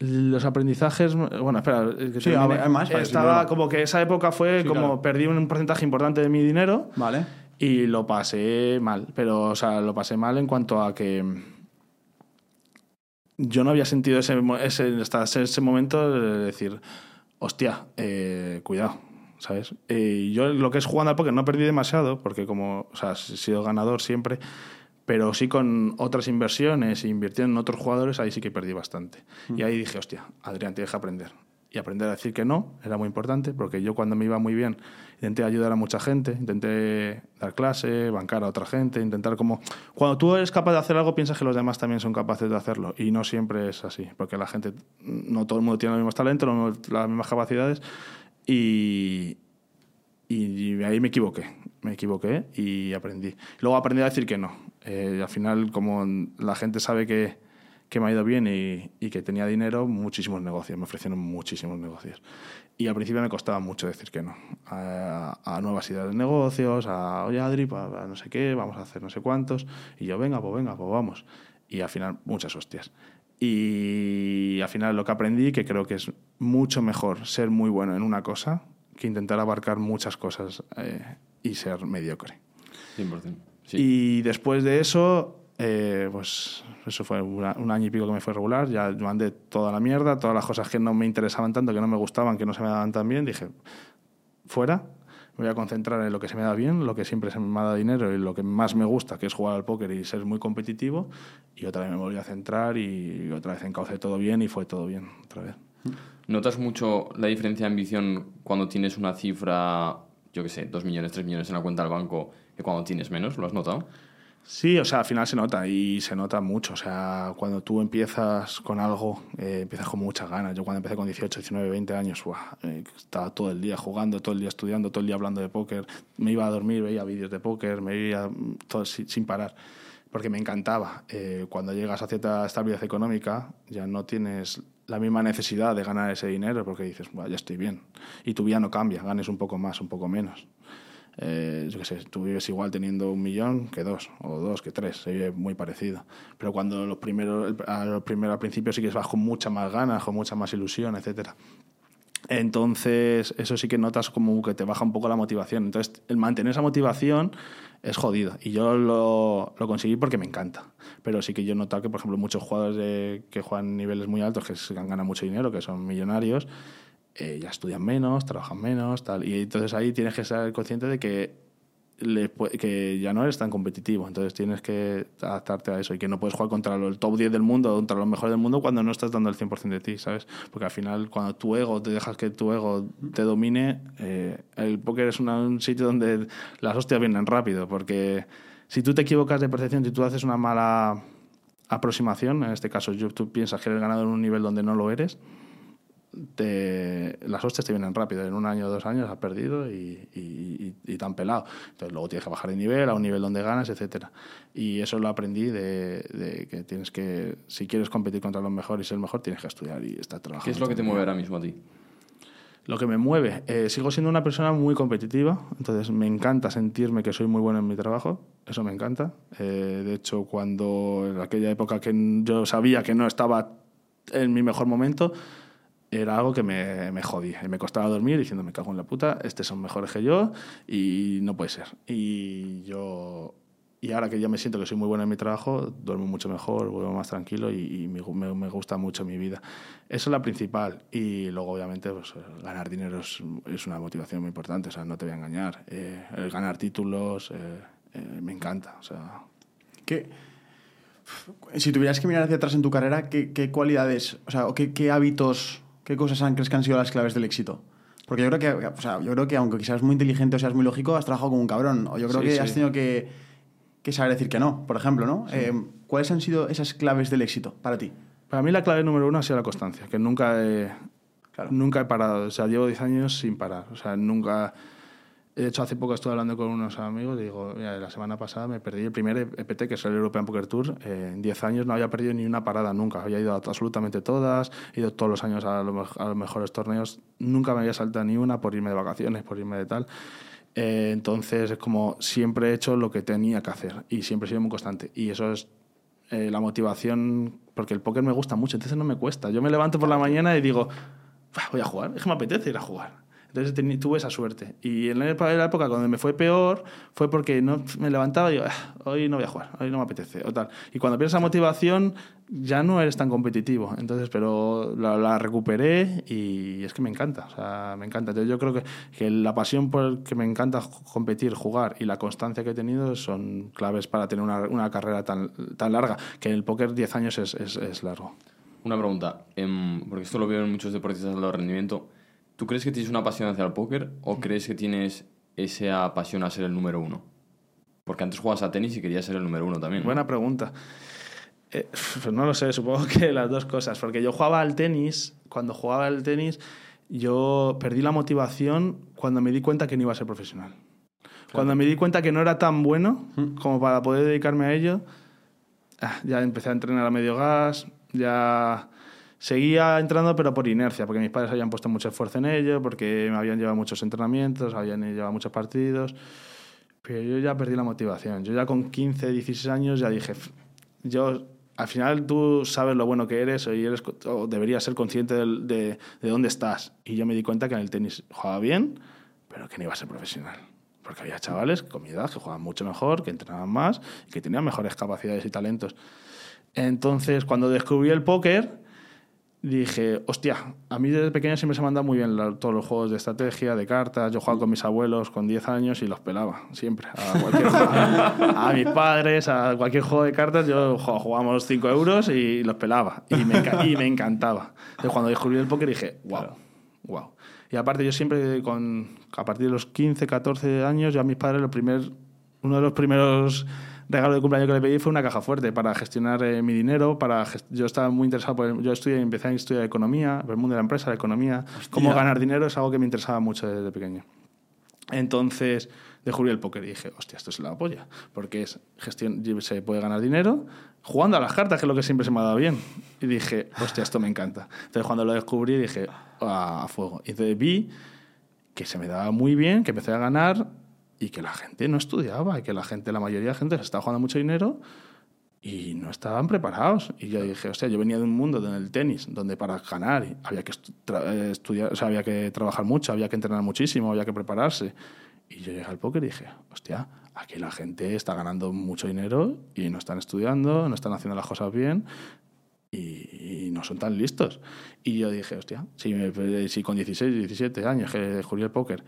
Los aprendizajes, bueno, espera, que Sí, termine. hay más, vale, sin Estaba como que esa época fue Sí, como claro. perdí un porcentaje importante de mi dinero Vale. y lo pasé mal, pero o sea, lo pasé mal en cuanto a que yo no había sentido ese, ese, hasta ese momento de decir, hostia, eh, cuidado, ¿sabes? Eh, y yo lo que es jugando al póker no perdí demasiado, porque como, o sea, he sido ganador siempre, pero sí con otras inversiones e invirtiendo en otros jugadores, ahí sí que perdí bastante. Y ahí dije, hostia, Adrián, tienes que aprender. y aprender a decir que no era muy importante, porque yo cuando me iba muy bien intenté ayudar a mucha gente, intenté dar clase, bancar a otra gente, intentar como... Cuando tú eres capaz de hacer algo, piensas que los demás también son capaces de hacerlo, y no siempre es así, porque la gente, no todo el mundo tiene los mismos talentos, las mismas capacidades, y, y ahí me equivoqué, me equivoqué y aprendí. Luego aprendí a decir que no. Eh, al final, como la gente sabe que, que me ha ido bien y, y, que tenía dinero, muchísimos negocios, me ofrecieron muchísimos negocios. Y al principio me costaba mucho decir que no a, a nuevas ideas de negocios, a, oye Adri, no sé qué, vamos a hacer no sé cuántos. Y yo, venga, pues venga, pues vamos. Y al final, muchas hostias. Y al final lo que aprendí, que creo que es mucho mejor ser muy bueno en una cosa que intentar abarcar muchas cosas eh, y ser mediocre. 100%. Sí. Y después de eso, eh, pues eso fue una, un año y pico que me fue regular, ya mandé toda la mierda, todas las cosas que no me interesaban tanto, que no me gustaban, que no se me daban tan bien, dije, fuera, me voy a concentrar en lo que se me da bien, lo que siempre se me ha dado dinero y lo que más me gusta, que es jugar al póker y ser muy competitivo, y otra vez me volví a centrar y otra vez encaucé todo bien y fue todo bien, otra vez. ¿Notas mucho la diferencia de ambición cuando tienes una cifra, yo qué sé, 2 millones, 3 millones en la cuenta del banco que cuando tienes menos? ¿Lo has notado? Sí, o sea, al final se nota y se nota mucho. O sea, cuando tú empiezas con algo, eh, empiezas con muchas ganas. Yo cuando empecé con 18, 19, 20 años, uah, eh, estaba todo el día jugando, todo el día estudiando, todo el día hablando de póker. Me iba a dormir, veía vídeos de póker, me iba todo sin, sin parar porque me encantaba. Eh, cuando llegas a cierta estabilidad económica, ya no tienes la misma necesidad de ganar ese dinero porque dices, ya estoy bien. Y tu vida no cambia, ganes un poco más, un poco menos. Eh, yo qué sé, tú vives igual teniendo un millón que dos, o dos que tres, se vive muy parecido. Pero cuando los primeros, a los primeros al principio sí que vas con mucha más ganas, con mucha más ilusión, etcétera. Entonces, eso sí que notas como que te baja un poco la motivación. Entonces, el mantener esa motivación es jodido. Y yo lo, lo conseguí porque me encanta. Pero sí que yo he notado que, por ejemplo, muchos jugadores de, que juegan niveles muy altos, que ganan mucho dinero, que son millonarios, eh, ya estudian menos, trabajan menos, tal. Y entonces ahí tienes que ser consciente de que ya no eres tan competitivo, entonces tienes que adaptarte a eso y que no puedes jugar contra el top 10 del mundo, contra los mejores del mundo cuando no estás dando el 100% de ti, ¿sabes? Porque al final cuando tu ego, te dejas que tu ego te domine, eh, el póker es un sitio donde las hostias vienen rápido, porque si tú te equivocas de percepción, si tú haces una mala aproximación, en este caso tú piensas que eres ganador en un nivel donde no lo eres, te, las hostias te vienen rápido. En un año o dos años has perdido y, y, y, y, tan pelado. Entonces luego tienes que bajar de nivel a un nivel donde ganas, etcétera. Y eso lo aprendí de, de, que tienes que, si quieres competir contra los mejores y ser el mejor, tienes que estudiar y estar trabajando. ¿Qué es lo que te mueve ahora mismo a ti? Lo que me mueve, eh, sigo siendo una persona muy competitiva, entonces me encanta sentirme que soy muy bueno en mi trabajo, eso me encanta. Eh, de hecho, cuando en aquella época que yo sabía que no estaba en mi mejor momento, era algo que me, me jodía y me costaba dormir diciendo me cago en la puta, estos son mejores que yo y no puede ser. Y yo y ahora que ya me siento que soy muy bueno en mi trabajo, duermo mucho mejor, vuelvo más tranquilo y, y me, me, gusta mucho mi vida. Eso es la principal. Y luego, obviamente, pues, ganar dinero es, es, una motivación muy importante, o sea, no te voy a engañar. Eh, el ganar títulos eh, eh, me encanta, o sea... ¿Qué? Si tuvieras que mirar hacia atrás en tu carrera, ¿qué, qué cualidades, o sea, qué, qué hábitos ¿Qué cosas han, crees que han sido las claves del éxito? Porque yo creo que, o sea, yo creo que aunque seas muy inteligente o seas muy lógico, has trabajado como un cabrón. O yo creo sí, que sí. has tenido que, que, saber decir que no, por ejemplo, ¿no? Sí. Eh, ¿Cuáles han sido esas claves del éxito para ti? Para mí la clave número uno ha sido la constancia, que nunca he, claro. nunca he parado. O sea, llevo 10 años sin parar. O sea, nunca... De hecho, hace poco estuve hablando con unos amigos y digo, mira, la semana pasada me perdí el primer EPT, que es el European Poker Tour. Eh, en 10 años no había perdido ni una parada nunca. Había ido a absolutamente todas, he ido todos los años a los, a los mejores torneos. Nunca me había saltado ni una por irme de vacaciones, por irme de tal. Eh, entonces, es como siempre he hecho lo que tenía que hacer y siempre he sido muy constante. Y eso es eh, la motivación, porque el póker me gusta mucho, entonces no me cuesta. Yo me levanto por la mañana y digo, voy a jugar, es que me apetece ir a jugar. Entonces tuve esa suerte. Y en la época cuando me fue peor fue porque no me levantaba y digo, ah, hoy no voy a jugar, hoy no me apetece, o tal. Y cuando pierdes esa motivación ya no eres tan competitivo. Entonces, pero la, la, recuperé y es que me encanta, me encanta. Entonces yo creo que, que la pasión por el que me encanta competir, jugar y la constancia que he tenido son claves para tener una, una carrera tan, tan larga, que en el póker 10 años es, es, es largo. Una pregunta, em, porque esto lo veo en muchos deportistas de alto rendimiento. ¿Tú crees que tienes una pasión hacia el póker o crees que tienes esa pasión a ser el número uno? Porque antes jugabas a tenis y querías ser el número uno también. ¿no? Buena pregunta. Eh, pues no lo sé, supongo que las dos cosas. Porque yo jugaba al tenis, cuando jugaba al tenis, yo perdí la motivación cuando me di cuenta que no iba a ser profesional. Cuando me di cuenta que no era tan bueno como para poder dedicarme a ello, ah, ya empecé a entrenar a medio gas, ya seguía entrando pero por inercia, porque mis padres habían puesto mucho esfuerzo en ello, porque me habían llevado muchos entrenamientos, habían llevado muchos partidos, pero yo ya perdí la motivación. Yo ya con 15, 16 años ya dije, "F- yo al final tú sabes lo bueno que eres y eres, o deberías ser consciente del- de, de dónde estás. Y yo me di cuenta que en el tenis jugaba bien, pero que no iba a ser profesional. Porque había chavales con mi edad que jugaban mucho mejor, que entrenaban más y que tenían mejores capacidades y talentos. Entonces, cuando descubrí el póker, dije, hostia, a mí desde pequeño siempre se me han dado muy bien la- todos los juegos de estrategia, de cartas. Yo jugaba con mis abuelos con 10 años y los pelaba, siempre. A, cualquier juego. a mis padres, a cualquier juego de cartas, yo jugábamos 5 euros y los pelaba. Y me, y me encantaba. Entonces, cuando descubrí el póker dije, wow, wow. Y aparte, yo siempre, con, a partir de los 15, 14 años, yo a mis padres, lo primer, uno de los primeros regalos de cumpleaños que le pedí fue una caja fuerte para gestionar eh, mi dinero. Para gest- yo estaba muy interesado, por yo estudié, empecé a estudiar economía, el mundo de la empresa, la economía, cómo ganar dinero es algo que me interesaba mucho desde pequeño. Entonces descubrí el póker y dije, hostia, esto es la polla, porque es gestión, se puede ganar dinero jugando a las cartas, que es lo que siempre se me ha dado bien. Y dije, hostia, esto me encanta. Entonces cuando lo descubrí dije, "Ah, a fuego. Y entonces vi que se me daba muy bien, que empecé a ganar y que la gente no estudiaba, y que la gente, la mayoría de la gente se estaba jugando mucho dinero y no estaban preparados. Y yo dije, hostia, yo venía de un mundo en el tenis, donde para ganar había que eh, estudiar, o sea, había que trabajar mucho, había que entrenar muchísimo, había que prepararse. Y yo llegué al póker y dije, hostia, aquí la gente está ganando mucho dinero y no están estudiando, no están haciendo las cosas bien y, y no son tan listos. Y yo dije, hostia, si, me- si con 16, 17 años que descubrí el póker,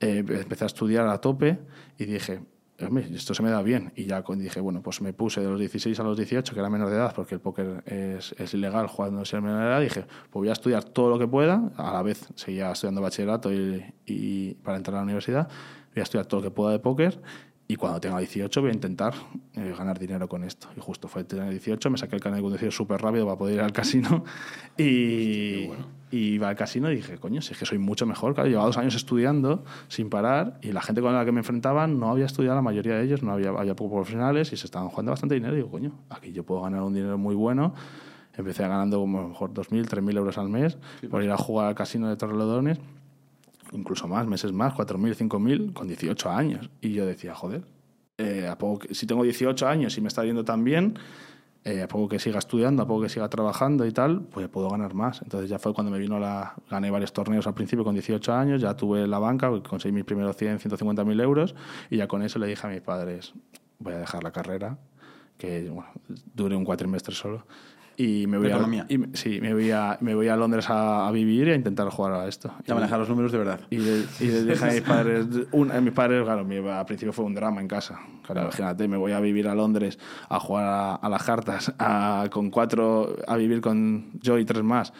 eh, empecé a estudiar a tope y dije, hombre, esto se me da bien. Y ya dije, bueno, pues me puse de los 16 a los 18, que era menor de edad, porque el póker es, es ilegal jugando sin menor de edad, dije, pues voy a estudiar todo lo que pueda, a la vez seguía estudiando bachillerato y, y para entrar a la universidad, voy a estudiar todo lo que pueda de póker y cuando tenga 18 voy a intentar eh, ganar dinero con esto. Y justo fue tener 18, me saqué el carnet de conducir súper rápido para poder ir al casino. Y, y iba al casino y dije, coño, si es que soy mucho mejor. Claro, llevaba dos años estudiando sin parar y la gente con la que me enfrentaba no había estudiado, la mayoría de ellos, no había, había pocos profesionales y se estaban jugando bastante dinero. Y digo, coño, aquí yo puedo ganar un dinero muy bueno. Empecé ganando como a lo mejor 2.000, 3.000 euros al mes por ir a jugar al casino de Torrelodones incluso más, meses más, 4.000, 5.000, con 18 años. Y yo decía, joder, eh, a poco si tengo 18 años y me está yendo tan bien, eh, a poco que siga estudiando, a poco que siga trabajando y tal, pues puedo ganar más. Entonces ya fue cuando me vino la... Gané varios torneos al principio con 18 años, ya tuve la banca, conseguí mis primeros 100, 150 mil euros y ya con eso le dije a mis padres, voy a dejar la carrera, que bueno, dure un cuatrimestre solo. Y me voy, De a, economía. y sí, me voy, a, me voy a Londres a, a vivir y a intentar jugar a esto. Y- manejar los números de verdad. y le, y dije a mis padres, un- a mis padres, claro, mi- al principio fue un drama en casa. Claro, imagínate, me voy a vivir a Londres a jugar a, a las cartas, a, con cuatro, a vivir con yo y tres más,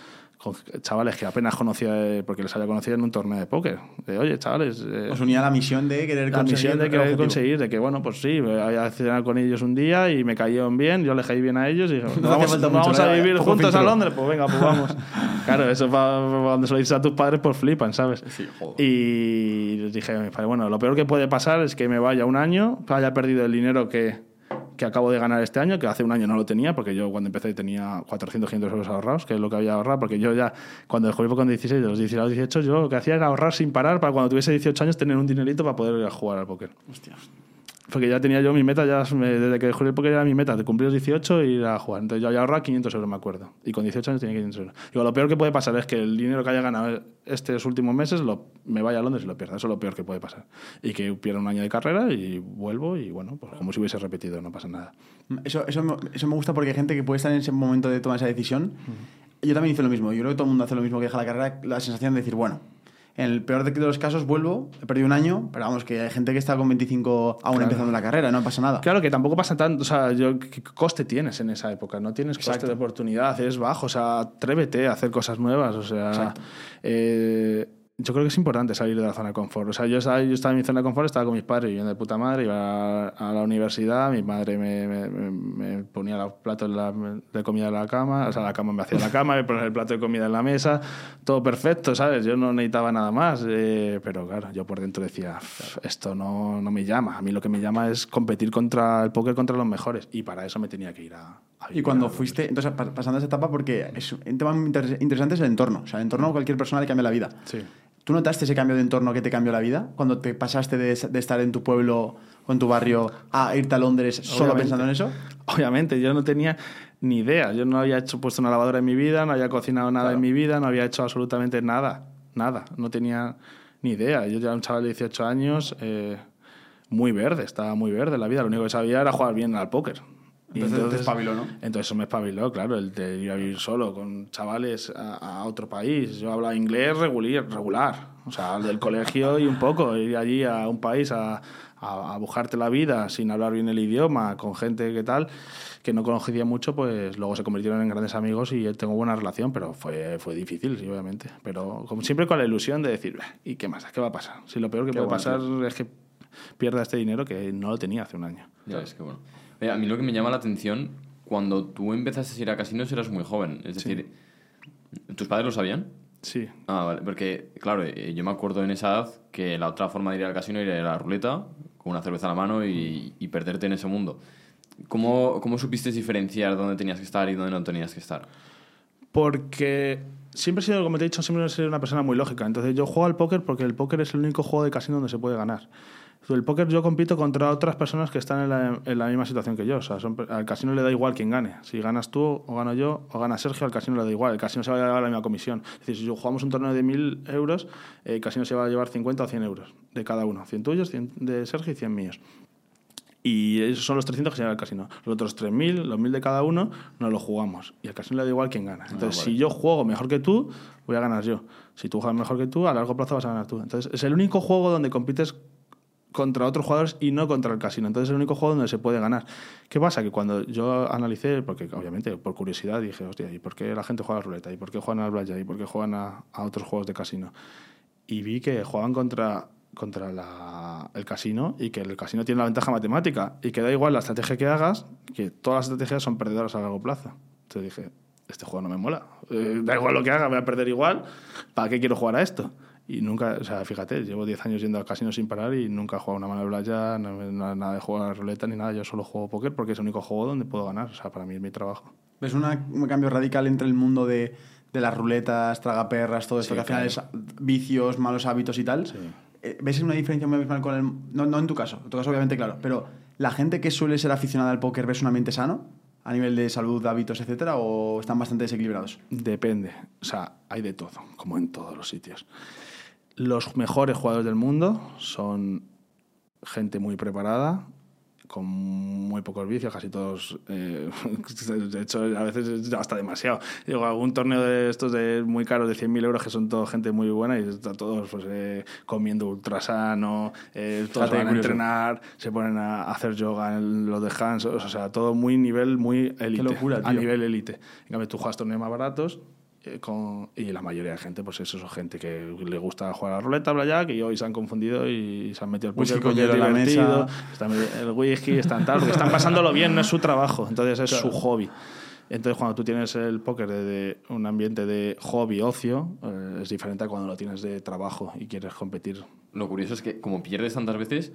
chavales que apenas conocía, eh, porque les había conocido en un torneo de póker. De, oye, chavales, eh, Os unía la misión de querer la conseguir misión de querer conseguir, de que bueno, pues sí, voy a cenar con ellos un día y me cayeron bien, yo les caí bien a ellos y dije, vamos, falta mucho, vamos a vivir juntos a. Londres, pues venga, pues vamos. claro, eso para cuando se lo dices a tus padres, pues flipan, ¿sabes? y les dije a mis padres, bueno, lo peor que puede pasar es que me vaya un año, haya perdido el dinero que, que acabo de ganar este año, que hace un año no lo tenía, porque yo cuando empecé tenía 400, 500 euros ahorrados, que es lo que había ahorrado, porque yo ya, cuando descubrí con 16, de los 16 a los 18, yo lo que hacía era ahorrar sin parar para cuando tuviese 18 años tener un dinerito para poder ir a jugar al póker. Porque ya tenía yo mi meta, ya me- desde que descubrí el póker era mi meta, de cumplir los 18 y ir a jugar. Entonces yo había ahorrado 500 euros, me acuerdo. Y con 18 años tenía 500 euros. Digo, lo peor que puede pasar es que el dinero que haya ganado estos últimos meses lo, me vaya a Londres y lo pierda. Eso es lo peor que puede pasar. Y que pierda un año de carrera y vuelvo y bueno, pues como si hubiese repetido, no pasa nada. Eso, eso, me- eso me gusta porque hay gente que puede estar en ese momento de tomar esa decisión. Yo también hice lo mismo. Yo creo que todo el mundo hace lo mismo que deja la carrera, la sensación de decir, bueno, En el peor de los casos vuelvo, he perdido un año, pero vamos, que hay gente que está con 25 aún empezando la carrera, no pasa nada. Claro que tampoco pasa tanto, o sea, yo, ¿qué coste tienes en esa época? No tienes coste Exacto. de oportunidad, es bajo, o sea, atrévete a hacer cosas nuevas, o sea, eh, yo creo que es importante salir de la zona de confort. O sea, yo estaba, yo estaba en mi zona de confort, estaba con mis padres viviendo de puta madre, iba a, la universidad, mi madre me, me- me- ponía los platos de, la- de comida en la cama, o sea, la cama me hacía la cama, me ponía el plato de comida en la mesa, todo perfecto, ¿sabes? Yo no necesitaba nada más, eh, pero claro, yo por dentro decía, "Pff, esto no, no me llama, a mí lo que me llama es competir contra el póker contra los mejores, y para eso me tenía que ir a... a Y cuando a- fuiste, entonces pa- pasando esa etapa, porque es un tema muy inter- interesante es el entorno. O sea, el entorno a cualquier persona le cambia la vida. Sí. ¿Tú notaste ese cambio de entorno que te cambió la vida? Cuando te pasaste de, de estar en tu pueblo o en tu barrio a irte a Londres solo Obviamente. pensando en eso? Obviamente, yo no tenía ni idea. Yo no había hecho puesto una lavadora en mi vida, no había cocinado nada en mi vida, no había hecho absolutamente nada. Nada. No tenía ni idea. Yo ya era un chaval de 18 años, eh, muy verde, estaba muy verde la vida. Lo único que sabía era jugar bien al póker. Y Entonces te espabiló, ¿no? Entonces eso me espabiló, claro, el de ir a vivir solo con chavales a, a otro país. Yo hablaba inglés regular, regular, o sea, del colegio y un poco, ir allí a un país a, a, a bujarte la vida sin hablar bien el idioma, con gente que tal, que no conocía mucho, pues luego se convirtieron en grandes amigos y tengo buena relación, pero fue, fue difícil, sí, obviamente. Pero como siempre con la ilusión de decir, "Bah, ¿y qué más? ¿Qué va a pasar? Si lo peor que Qué puede bueno, pasar es que pierda este dinero que no lo tenía hace un año. Ya ves, qué bueno. Oye, a mí lo que me llama la atención, cuando tú empezaste a ir a casinos eras muy joven. Es decir, ¿tus padres lo sabían? Sí, Ah, vale. Porque, claro, eh, yo me acuerdo en esa edad que la otra forma de ir al casino era ir a la ruleta, con una cerveza a la mano y, y perderte en ese mundo. ¿Cómo, ¿Cómo supiste diferenciar dónde tenías que estar y dónde no tenías que estar? Porque siempre he sido, como te he dicho, siempre he sido una persona muy lógica. Entonces yo juego al póker porque el póker es el único juego de casino donde se puede ganar. El póker yo compito contra otras personas que están en la, en la misma situación que yo. O sea, son- al casino le da igual quién gane. Si ganas tú o gano yo o gana Sergio, al casino le da igual. El casino se va a llevar la misma comisión. Es decir, si jugamos un torneo de 1.000 euros, el casino se va a llevar 50 o 100 euros de cada uno. 100 tuyos, 100 de Sergio y 100 míos. Y esos son los 300 que se llevan al casino. Los otros 3.000, los 1.000 de cada uno, nos los jugamos. Y al casino le da igual quién gana. Entonces, si yo juego mejor que tú, voy a ganar yo. Si tú juegas mejor que tú, a largo plazo vas a ganar tú. Entonces, es el único juego donde compites contra otros jugadores y no contra el casino. Entonces es el único juego donde se puede ganar. ¿Qué pasa? Que cuando yo analicé, porque obviamente por curiosidad dije, hostia, ¿y por qué la gente juega a ruleta? ¿Y por qué juegan al blackjack? ¿Y por qué juegan a, a otros juegos de casino? Y vi que jugaban contra, contra la- el casino y que el casino tiene la ventaja matemática y que da igual la estrategia que hagas, que todas las estrategias son perdedoras a largo plazo. Entonces dije, este juego no me mola. Eh, da igual lo que haga, voy a perder igual. ¿Para qué quiero jugar a esto? Y nunca, o sea, fíjate, llevo 10 años yendo al casino sin parar y nunca he jugado una mano de no- nada de jugar a la ruleta ni nada. Yo solo juego póker porque es el único juego donde puedo ganar. O sea, para mí es mi trabajo. ¿Ves una- un cambio radical entre el mundo de, de las ruletas, tragaperras, todo esto, Sí, que al final es vicios, malos hábitos y tal? Sí. Eh, ¿Ves una diferencia muy abismal con el... No, no en tu caso, en tu caso obviamente claro, pero la gente que suele ser aficionada al póker, ¿ves un ambiente sano? A nivel de salud, hábitos, etcétera, o están bastante desequilibrados? Depende. O sea, hay de todo, como en todos los sitios. Los mejores jugadores del mundo son gente muy preparada, con muy pocos vicios, casi todos. eh, de hecho, a veces es hasta demasiado. Digo, algún torneo de estos de muy caros de 100.000 euros que son todo gente muy buena y están todos pues, eh, comiendo ultrasano, eh, todos van a entrenar, se ponen a hacer yoga en los de Hans, o sea, todo muy nivel, muy élite. locura, A tío. nivel élite. En cambio, tú juegas torneos más baratos con- y la mayoría de gente, pues eso, son gente que le gusta jugar a la ruleta, blackjack, y hoy se han confundido y se han metido al Whisky póker con es hielo en la divertido, mesa. están el whisky, están tal, porque están pasándolo bien, no es su trabajo, entonces es su hobby. Entonces, cuando tú tienes el póker de, de un ambiente de hobby, ocio, eh, es diferente a cuando lo tienes de trabajo y quieres competir. Lo curioso es que, como pierdes tantas veces,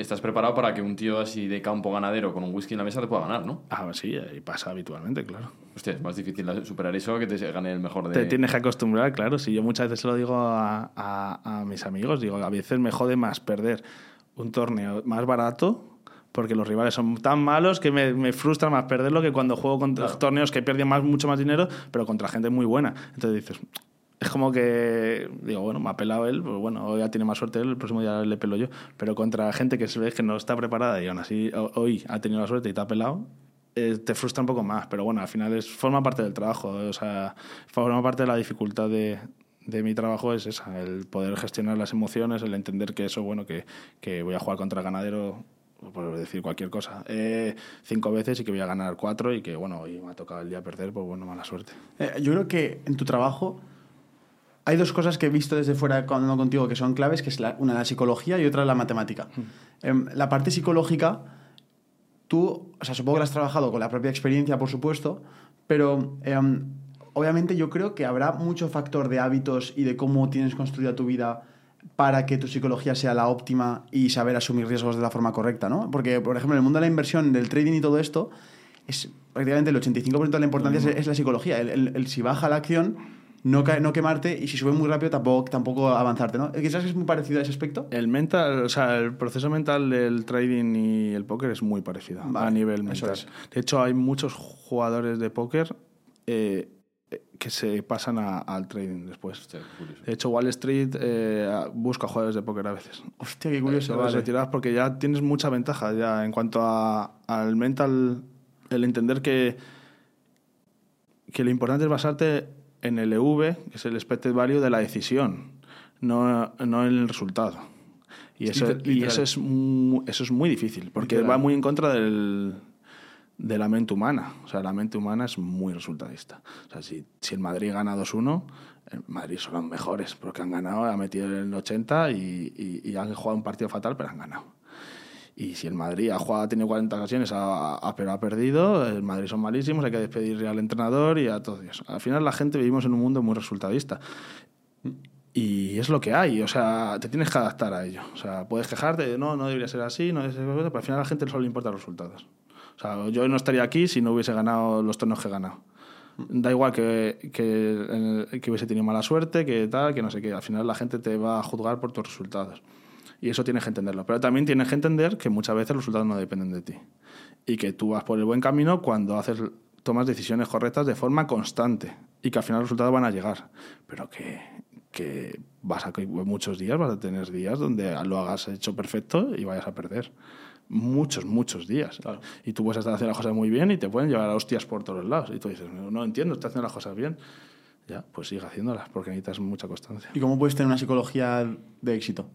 estás preparado para que un tío así de campo ganadero con un whisky en la mesa te pueda ganar, ¿no? Ah, sí, y pasa habitualmente, claro. Hostia, es más difícil superar eso que te gane el mejor de... Te tienes que acostumbrar, claro. Si yo muchas veces se lo digo a, a- a mis amigos, digo, a veces me jode más perder un torneo más barato porque los rivales son tan malos que me, me frustra más perderlo que cuando juego contra torneos que pierden más, mucho más dinero, pero contra gente muy buena. Entonces dices, es como que, digo, bueno, me ha pelado él, pues bueno, ya tiene más suerte él, el próximo día le pelo yo. Pero contra gente que se ve que no está preparada y aún así ho- hoy ha tenido la suerte y te ha pelado, eh, te frustra un poco más. Pero bueno, al final es, forma parte del trabajo, o sea, forma parte de la dificultad de, de mi trabajo es esa, el poder gestionar las emociones, el entender que eso, bueno, que, que voy a jugar contra el ganadero, por decir cualquier cosa, eh, cinco veces y que voy a ganar cuatro y que, bueno, hoy me ha tocado el día perder, pues bueno, mala suerte. Eh, yo creo que en tu trabajo hay dos cosas que he visto desde fuera cuando ando contigo que son claves, que es la- una la psicología y otra la matemática. Em, la parte psicológica, tú, o sea, supongo que la has trabajado con la propia experiencia, por supuesto, pero em, obviamente yo creo que habrá mucho factor de hábitos y de cómo tienes construida tu vida para que tu psicología sea la óptima y saber asumir riesgos de la forma correcta, ¿no? Porque, por ejemplo, en el mundo de la inversión, del trading y todo esto, es prácticamente el 85% de la importancia es, es la psicología. El, el- el si baja la acción, no, no quemarte y si sube muy rápido tampoco, tampoco avanzarte, ¿no? Quizás es muy parecido a ese aspecto. El mental, o sea, el proceso mental del trading y el póker es muy parecido Vale, a nivel mental. es. De hecho, hay muchos jugadores de póker eh, eh, que se pasan a- al trading después. Hostia. De hecho, Wall Street eh, busca jugadores de póker a veces. Hostia, qué curioso. Te vas vale. retirados porque ya tienes mucha ventaja ya en cuanto a, al mental, el entender que, que lo importante es basarte en el EV, que es el expected value de la decisión, no, no en el resultado. Y eso, y eso, es, mu- eso es muy difícil, porque Literal. va muy en contra del, de la mente humana. O sea, la mente humana es muy resultadista. O sea, si, si el Madrid gana 2-1, el Madrid son los mejores, porque han ganado, han metido el 80 y, y- y han jugado un partido fatal, pero han ganado. Y si el Madrid ha jugado, ha tenido 40 ocasiones, ha, ha- pero ha perdido, el Madrid son malísimos, hay que despedir al entrenador y a todos. Al final la gente vivimos en un mundo muy resultadista. Y es lo que hay, o sea, te tienes que adaptar a ello. O sea, puedes quejarte de no, no debería ser así, no debería ser así", pero al final a la gente solo le importan los resultados. O sea, yo no estaría aquí si no hubiese ganado los torneos que he ganado. Da igual que, que, el- que hubiese tenido mala suerte, que tal, que no sé qué. Al final la gente te va a juzgar por tus resultados. Y eso tienes que entenderlo. Pero también tienes que entender que muchas veces los resultados no dependen de ti. Y que tú vas por el buen camino cuando haces, tomas decisiones correctas de forma constante. Y que al final los resultados van a llegar. Pero que, que vas a muchos días, vas a tener días donde lo hagas hecho perfecto y vayas a perder. Muchos, muchos días. Y tú puedes estar haciendo las cosas muy bien y te pueden llevar a hostias por todos lados. Y tú dices, no, no entiendo, estás haciendo las cosas bien. Ya, pues sigue haciéndolas porque necesitas mucha constancia. ¿Y cómo puedes tener una psicología de éxito?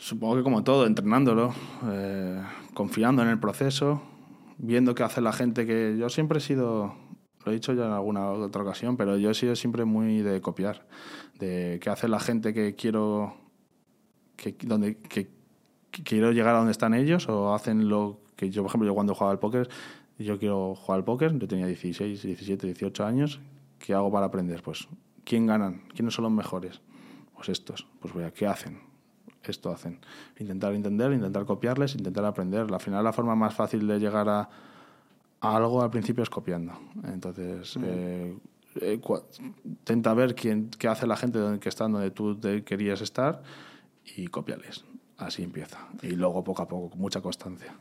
Supongo que como todo, entrenándolo, eh, confiando en el proceso, viendo qué hace la gente que yo siempre he sido, lo he dicho ya en alguna otra ocasión, pero yo he sido siempre muy de copiar, de qué hace la gente que quiero que, donde, que, quiero llegar a donde están ellos o hacen lo que yo, por ejemplo, yo cuando jugaba al póker, yo quiero jugar al póker, yo tenía 16, 17, 18 años, ¿qué hago para aprender? Pues, ¿quién ganan? ¿Quiénes son los mejores? Pues estos, pues voy a, ¿qué hacen? Esto hacen. Intentar entender, intentar copiarles, intentar aprender. Al final la forma más fácil de llegar a, a algo al principio es copiando. Entonces, eh, eh, intenta ver quién, qué hace la gente donde, que está donde tú te querías estar y cópiales. Así empieza. Y luego poco a poco, con mucha constancia.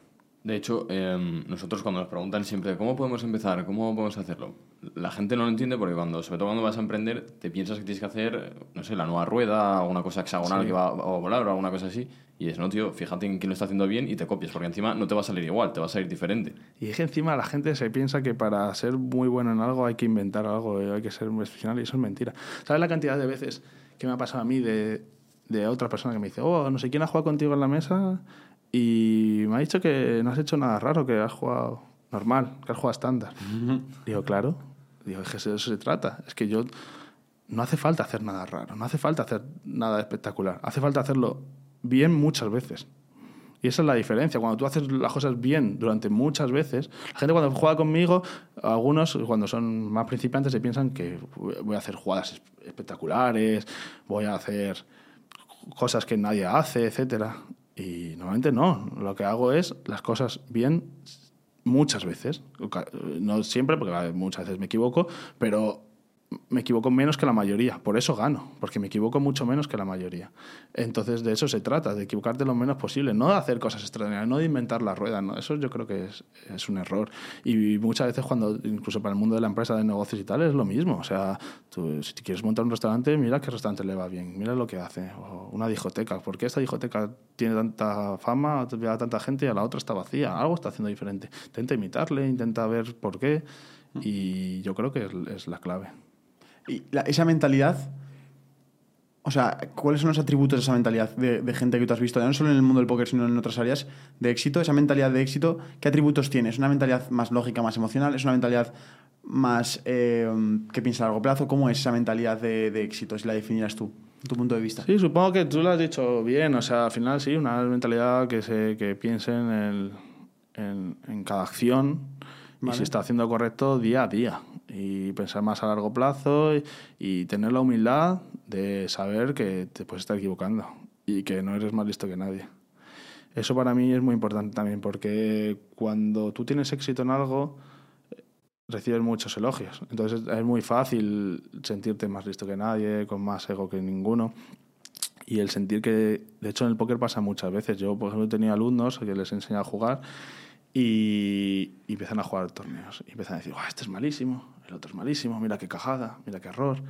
De hecho, em, nosotros cuando nos preguntan siempre cómo podemos empezar, cómo podemos hacerlo, la gente no lo entiende porque cuando, sobre todo cuando vas a emprender, te piensas que tienes que hacer, no sé, la nueva rueda, alguna cosa hexagonal que va a volar o alguna cosa así. Y es, no, tío, fíjate en quién lo está haciendo bien y te copias, porque encima no te va a salir igual, te va a salir diferente. Y es que encima la gente se piensa que para ser muy bueno en algo hay que inventar algo, eh, hay que ser profesional y eso es mentira. ¿Sabes la cantidad de veces que me ha pasado a mí de, de otra persona que me dice, oh, no sé quién ha jugado contigo en la mesa y me ha dicho que no has hecho nada raro, que has jugado normal, que has jugado estándar. Digo, claro, digo, es que de eso se trata. Es que yo no hace falta hacer nada raro, no hace falta hacer nada espectacular, hace falta hacerlo bien muchas veces. Y esa es la diferencia. Cuando tú haces las cosas bien durante muchas veces, la gente cuando juega conmigo, algunos cuando son más principiantes se piensan que voy a hacer jugadas es- espectaculares, voy a hacer cosas que nadie hace, etcétera. Y normalmente no. Lo que hago es las cosas bien muchas veces. No siempre, porque muchas veces me equivoco, pero me equivoco menos que la mayoría. Por eso gano, porque me equivoco mucho menos que la mayoría. Entonces, de eso se trata, de equivocarte lo menos posible, no de hacer cosas extraordinarias, no de inventar la rueda. ¿no? Eso yo creo que es, un error. Y muchas veces, cuando incluso para el mundo de la empresa, de negocios y tal, es lo mismo. O sea, si quieres montar un restaurante, mira qué restaurante le va bien, mira lo que hace. O una discoteca. ¿Por qué esta discoteca tiene tanta fama, ve a tanta gente y a la otra está vacía? Algo está haciendo diferente. Intenta imitarle, intenta ver por qué. Y yo creo que es, es la clave. Y la- esa mentalidad, o sea, ¿cuáles son los atributos de esa mentalidad de, de gente que tú has visto, ya no solo en el mundo del póker, sino en otras áreas de éxito? Esa mentalidad de éxito, ¿qué atributos tiene? ¿Es una mentalidad más lógica, más emocional? ¿Es una mentalidad más eh, que piensa a largo plazo? ¿Cómo es esa mentalidad de, de éxito, si la definieras tú, tu punto de vista? Sí, supongo que tú lo has dicho bien. O sea, al final sí, una mentalidad que, se, que piense en, el, en, en cada acción y Vale. si está haciendo correcto día a día. Y pensar más a largo plazo y, tener la humildad de saber que te puedes estar equivocando y que no eres más listo que nadie. Eso para mí es muy importante también porque cuando tú tienes éxito en algo recibes muchos elogios. Entonces es muy fácil sentirte más listo que nadie, con más ego que ninguno. Y el sentir que, de hecho, en el póker pasa muchas veces. Yo, por ejemplo, tenía alumnos que les enseñaba a jugar y, y empiezan a jugar torneos. Y empiezan a decir, "Guau, este es malísimo, el otro es malísimo, mira qué cajada, mira qué error.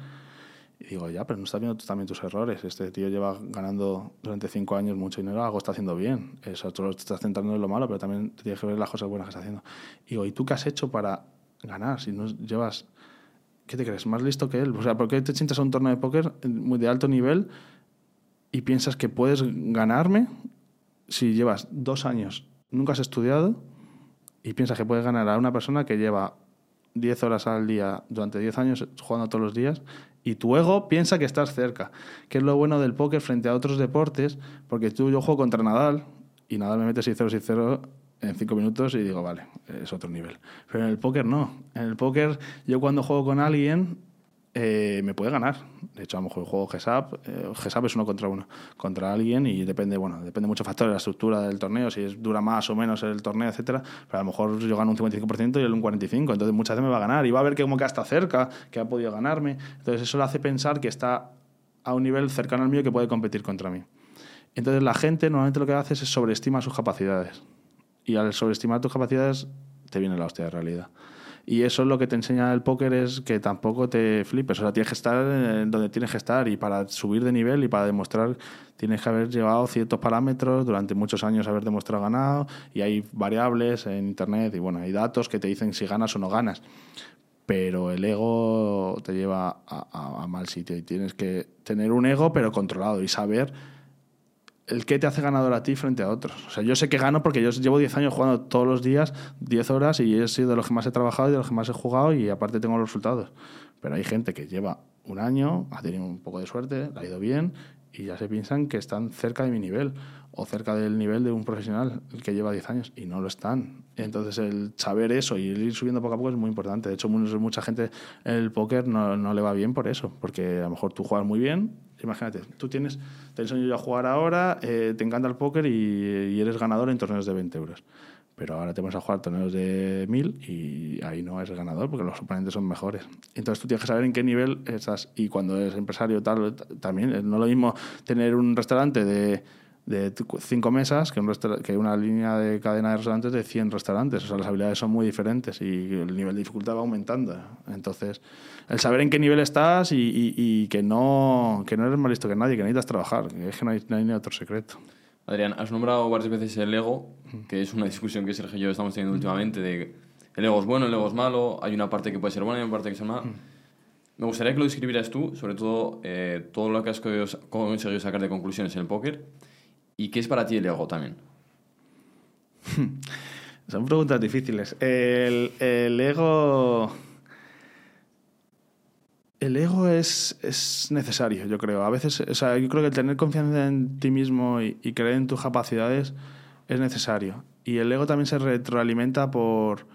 Y digo, ya, pero no estás viendo tú también tus errores. Este tío lleva ganando durante cinco años mucho dinero, algo está haciendo bien. Eso tú lo estás centrando en lo malo, pero también tienes que ver las cosas buenas que está haciendo. Y digo, ¿y tú qué has hecho para ganar? Si no llevas ¿qué te crees? ¿Más listo que él? O sea, ¿por qué te sientas a un torneo de póker muy de alto nivel y piensas que puedes ganarme si llevas dos años, nunca has estudiado y piensas que puedes ganar a una persona que lleva 10 horas al día durante 10 años jugando todos los días y tu ego piensa que estás cerca, que es lo bueno del póker frente a otros deportes, porque tú yo juego contra Nadal y Nadal me mete 6-0, 6-0 en 5 minutos y digo, vale, es otro nivel. Pero en el póker no. En el póker yo cuando juego con alguien eh, me puede ganar. De hecho, a lo mejor juego GESAP, eh, GESAP es uno contra uno, contra alguien y depende, bueno, depende de muchos factores, la estructura del torneo, si es, dura más o menos el torneo, etcétera. Pero a lo mejor yo gano un 55% y él un 45%, entonces muchas veces me va a ganar y va a ver que como que hasta cerca, que ha podido ganarme. Entonces eso le hace pensar que está a un nivel cercano al mío que puede competir contra mí. Entonces la gente normalmente lo que hace es sobreestima sus capacidades. Y al sobreestimar tus capacidades te viene la hostia de realidad. Y eso es lo que te enseña el póker, es que tampoco te flipes. O sea, tienes que estar en donde tienes que estar y para subir de nivel y para demostrar tienes que haber llevado ciertos parámetros, durante muchos años haber demostrado ganado y hay variables en Internet y bueno, hay datos que te dicen si ganas o no ganas. Pero el ego te lleva a, a- a mal sitio y tienes que tener un ego pero controlado y saber el qué te hace ganador a ti frente a otros. O sea, yo sé que gano porque yo llevo 10 años jugando todos los días, 10 horas, y he sido de los que más he trabajado y de los que más he jugado, y aparte tengo los resultados. Pero hay gente que lleva un año, ha tenido un poco de suerte, le ha ido bien, y ya se piensan que están cerca de mi nivel, o cerca del nivel de un profesional que lleva 10 años, y no lo están. Entonces, el saber eso y ir subiendo poco a poco es muy importante. De hecho, mu- mucha gente en el póker no, no le va bien por eso, porque a lo mejor tú juegas muy bien, imagínate, tú tienes, te enseño yo a jugar ahora, eh, te encanta el póker y, eres ganador en torneos de 20 euros. Pero ahora te vas a jugar torneos de 1000 y ahí no eres ganador porque los oponentes son mejores. Entonces tú tienes que saber en qué nivel estás. Y cuando eres empresario tal, también no es lo mismo tener un restaurante de, de cinco mesas que, un que una línea de cadena de restaurantes de 100 restaurantes. O sea, las habilidades son muy diferentes y el nivel de dificultad va aumentando. Entonces, el saber en qué nivel estás y, y- y que, no, que no eres más listo que nadie, que necesitas trabajar, que es que no hay, no hay ni otro secreto. Adrián, has nombrado varias veces el ego, que es una discusión que Sergio y yo estamos teniendo últimamente de el ego es bueno, el ego es malo, hay una parte que puede ser buena y una parte que es mala. Me gustaría que lo describieras tú, sobre todo eh, todo lo que has co- conseguido sacar de conclusiones en el póker y qué es para ti el ego también. Son preguntas difíciles. El, ego. El ego es, es necesario, yo creo. A veces, o sea, yo creo que el tener confianza en ti mismo y, y creer en tus capacidades es necesario. Y el ego también se retroalimenta por,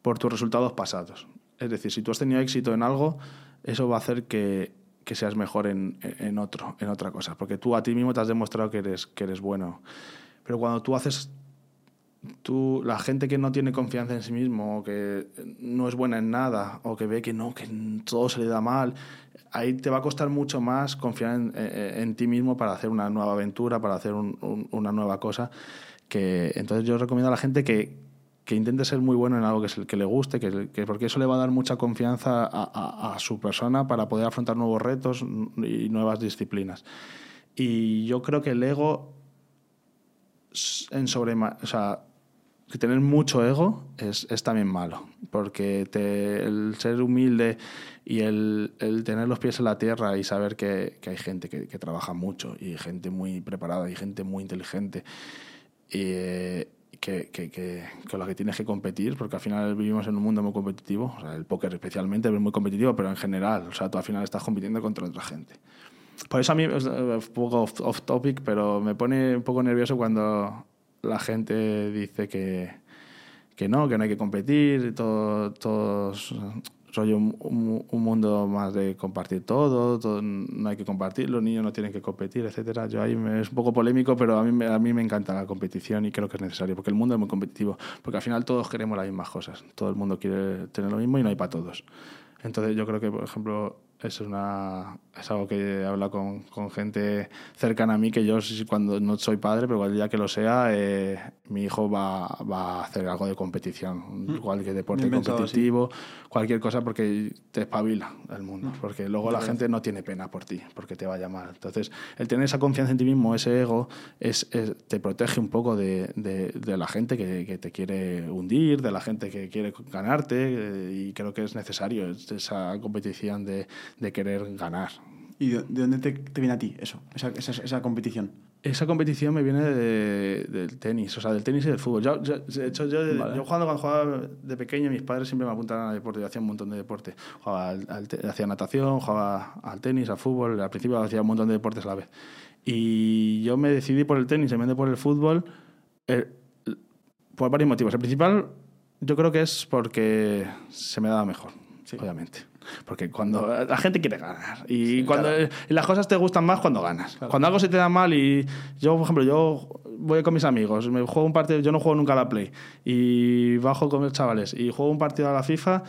por tus resultados pasados. Es decir, si tú has tenido éxito en algo, eso va a hacer que, que seas mejor en, en otro, en otra cosa. Porque tú a ti mismo te has demostrado que eres, que eres bueno. Pero cuando tú haces tú, la gente que no tiene confianza en sí mismo, o que no es buena en nada, o que ve que no, que todo se le da mal, ahí te va a costar mucho más confiar en, ti mismo para hacer una nueva aventura, para hacer un- un- una nueva cosa. Que, entonces yo recomiendo a la gente que, que intente ser muy bueno en algo que, se- que le guste, que, que- porque eso le va a dar mucha confianza a, a- a su persona para poder afrontar nuevos retos y nuevas disciplinas. Y yo creo que el ego en sobrema, o sea, que tener mucho ego es, es también malo, porque te- el ser humilde y el, el tener los pies en la tierra y saber que, que hay gente que, que trabaja mucho y gente muy preparada y gente muy inteligente y, eh, que, que, que- con la que tienes que competir, porque al final vivimos en un mundo muy competitivo, o sea, el póker especialmente es muy competitivo, pero en general, o sea, tú al final estás compitiendo contra otra gente. Por eso a mí es un poco off, off topic, pero me pone un poco nervioso cuando la gente dice que, que no, que no hay que competir, todo, todos rollo un, un- un mundo más de compartir todo, no hay que compartir, los niños no tienen que competir, etcétera. Yo ahí es un poco polémico, pero a mí, a mí me encanta la competición y creo que es necesario, porque el mundo es muy competitivo, porque al final todos queremos las mismas cosas, todo el mundo quiere tener lo mismo y no hay para todos. Entonces yo creo que, por ejemplo, eso es, una, es algo que he hablado con, con gente cercana a mí, que yo cuando no soy padre, pero el día que lo sea, eh, mi hijo va, va a hacer algo de competición, cualquier deporte competitivo, cualquier cosa, porque te espabila el mundo, porque luego la gente no tiene pena por ti, porque te vaya mal. Entonces, el tener esa confianza en ti mismo, ese ego, es, es- te protege un poco de, de- de la gente que, que te quiere hundir, de la gente que quiere ganarte, eh, y creo que es necesario es- esa competición de, de querer ganar. ¿Y de, de dónde te, te viene a ti eso, esa, esa, esa competición? Esa competición me viene de- del tenis, o sea, del tenis y del fútbol. Yo, yo- de hecho, yo, Vale. yo jugando, cuando jugaba de pequeño, mis padres siempre me apuntaban al deporte. Yo hacía un montón de deporte. Jugaba al- al hacía natación, jugaba al tenis, al fútbol. Al principio hacía un montón de deportes a la vez. Y yo me decidí por el tenis en vez de por el fútbol eh, por varios motivos. El principal, yo creo que es porque se me daba mejor, obviamente. Porque cuando la gente quiere ganar. Y cuando y las cosas te gustan más cuando ganas. Cuando algo se te da mal y yo, por ejemplo, yo voy con mis amigos, me juego un partido, yo no juego nunca a la Play y bajo con los chavales y juego un partido a la FIFA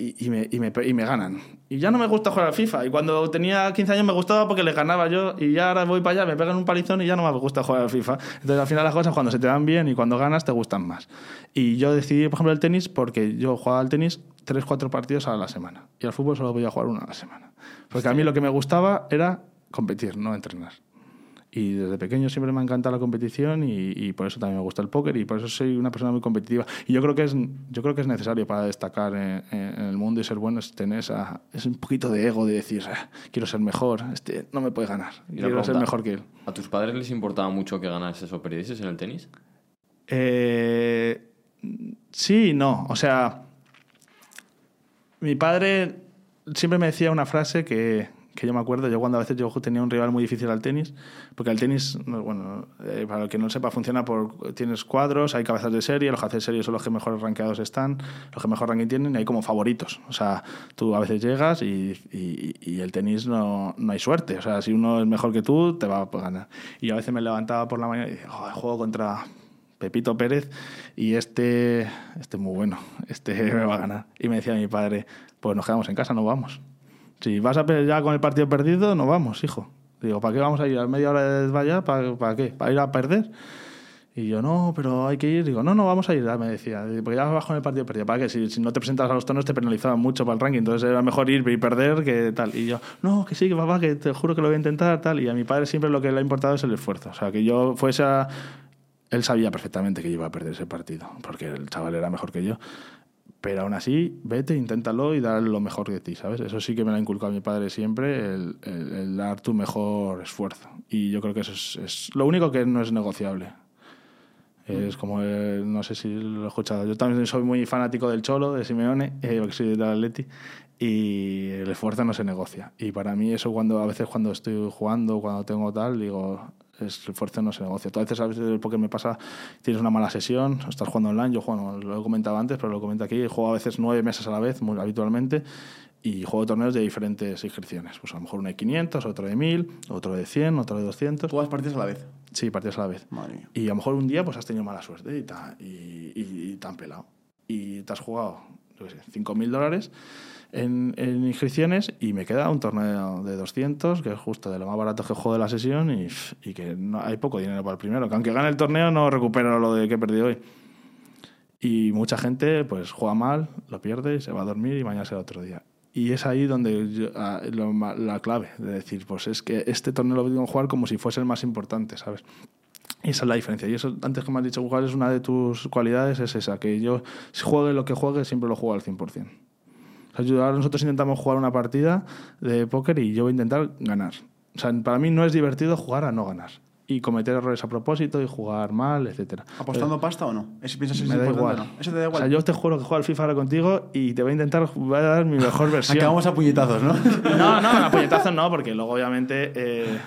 y, y me, y, me, y me ganan. Y ya no me gusta jugar a la FIFA. Y cuando tenía 15 años me gustaba porque les ganaba yo. Y ya ahora voy para allá, me pegan un palizón y ya no me gusta jugar a la FIFA. Entonces al final las cosas cuando se te dan bien y cuando ganas te gustan más. Y yo decidí, por ejemplo, el tenis porque yo jugaba al tenis 3-4 partidos a la semana. Y al fútbol solo podía jugar uno a la semana. Porque a mí lo que me gustaba era competir, no entrenar. Y desde pequeño siempre me ha encantado la competición y, y por eso también me gusta el póker y por eso soy una persona muy competitiva. Y yo creo que es, yo creo que es necesario para destacar en, el mundo y ser bueno es tener esa, es un poquito de ego de decir, "Ah, quiero ser mejor, este no me puede ganar, Y quiero ser mejor que él. ¿A tus padres les importaba mucho que ganases o perdieses en el tenis? Eh, sí y no. O sea, mi padre siempre me decía una frase que, que yo me acuerdo. Yo cuando a veces yo tenía un rival muy difícil al tenis, porque el tenis, no, bueno, eh, para el que no sepa, funciona por... Tienes cuadros, hay cabezas de serie, los cabezas de serie son los que mejor rankeados están, los que mejor ranking tienen, y hay como favoritos. O sea, tú a veces llegas y, y- el tenis no, no hay suerte. O sea, si uno es mejor que tú, te va a ganar. Y yo a veces me levantaba por la mañana y decía, "Joder, juego contra Pepito Pérez y este, este es muy bueno, este me va a ganar. Y me decía mi padre, pues nos quedamos en casa, no vamos. Si vas a ya con el partido perdido, no vamos, hijo. Digo, ¿para qué vamos a ir a media hora de vaya? ¿Para, ¿Para qué? ¿Para ir a perder? Y yo, no, pero hay que ir. Digo, no, no, vamos a ir, me decía. Porque ya vas con el partido perdido. ¿Para qué? Si, si no te presentas a los torneos te penalizaban mucho para el ranking. Entonces era mejor ir y perder que tal. Y yo, no, que sí, que papá, que te juro que lo voy a intentar, tal. Y a mi padre siempre lo que le ha importado es el esfuerzo. O sea, que yo fuese a... Él sabía perfectamente que iba a perder ese partido, porque el chaval era mejor que yo. Pero aún así, vete, inténtalo y dar lo mejor de ti, ¿sabes? Eso sí que me lo ha inculcado mi padre siempre, el, el- el dar tu mejor esfuerzo. Y yo creo que eso es, es lo único que no es negociable. Es como, eh, no sé si lo he escuchado, yo también soy muy fanático del Cholo, de Simeone, eh, porque soy del Atleti, y el esfuerzo no se negocia. Y para mí eso cuando a veces cuando estoy jugando, cuando tengo tal, digo, es, el no se negocia. A veces, a veces porque me pasa, tienes una mala sesión, estás jugando online, yo juego, lo he comentado antes, pero lo comento aquí, juego a veces nueve meses a la vez, muy habitualmente, y juego torneos de diferentes inscripciones. Pues a lo mejor uno de 500, otro de 1000, otro de 100, otro de 200. Todas partidas a la vez. Sí, partidos a la vez. Madre mía. Y a lo mejor un día pues has tenido mala suerte y, ta- y, y- y te han pelado. Y te has jugado, yo qué sé, 5.000 dólares en, en inscripciones y me queda un torneo de 200, que es justo de lo más barato que juego de la sesión y, y que no, hay poco dinero para el primero. Que aunque gane el torneo no recupero lo de que he perdido hoy. Y mucha gente pues juega mal, lo pierde y se va a dormir y mañana será otro día. Y es ahí donde yo- ah, lo la clave de decir, pues es que este torneo lo tengo que jugar como si fuese el más importante, ¿sabes? Y esa es la diferencia. Y eso, antes que me has dicho, cuál es una de tus cualidades, es esa, que yo, si juegue lo que juegue, siempre lo juego al 100%. O ahora nosotros intentamos jugar una partida de póker y yo voy a intentar ganar. O sea, para mí no es divertido jugar a no ganar. Y cometer errores a propósito y jugar mal, etcétera. ¿Apostando pasta o no? ¿Es, ¿Piensas que es Me da igual. o no? Eso te da O igual. sea, yo te juro que juego al FIFA ahora contigo y te voy a intentar voy a dar mi mejor versión. Acabamos a puñetazos, ¿no? No, no, a puñetazos no, porque luego obviamente, eh,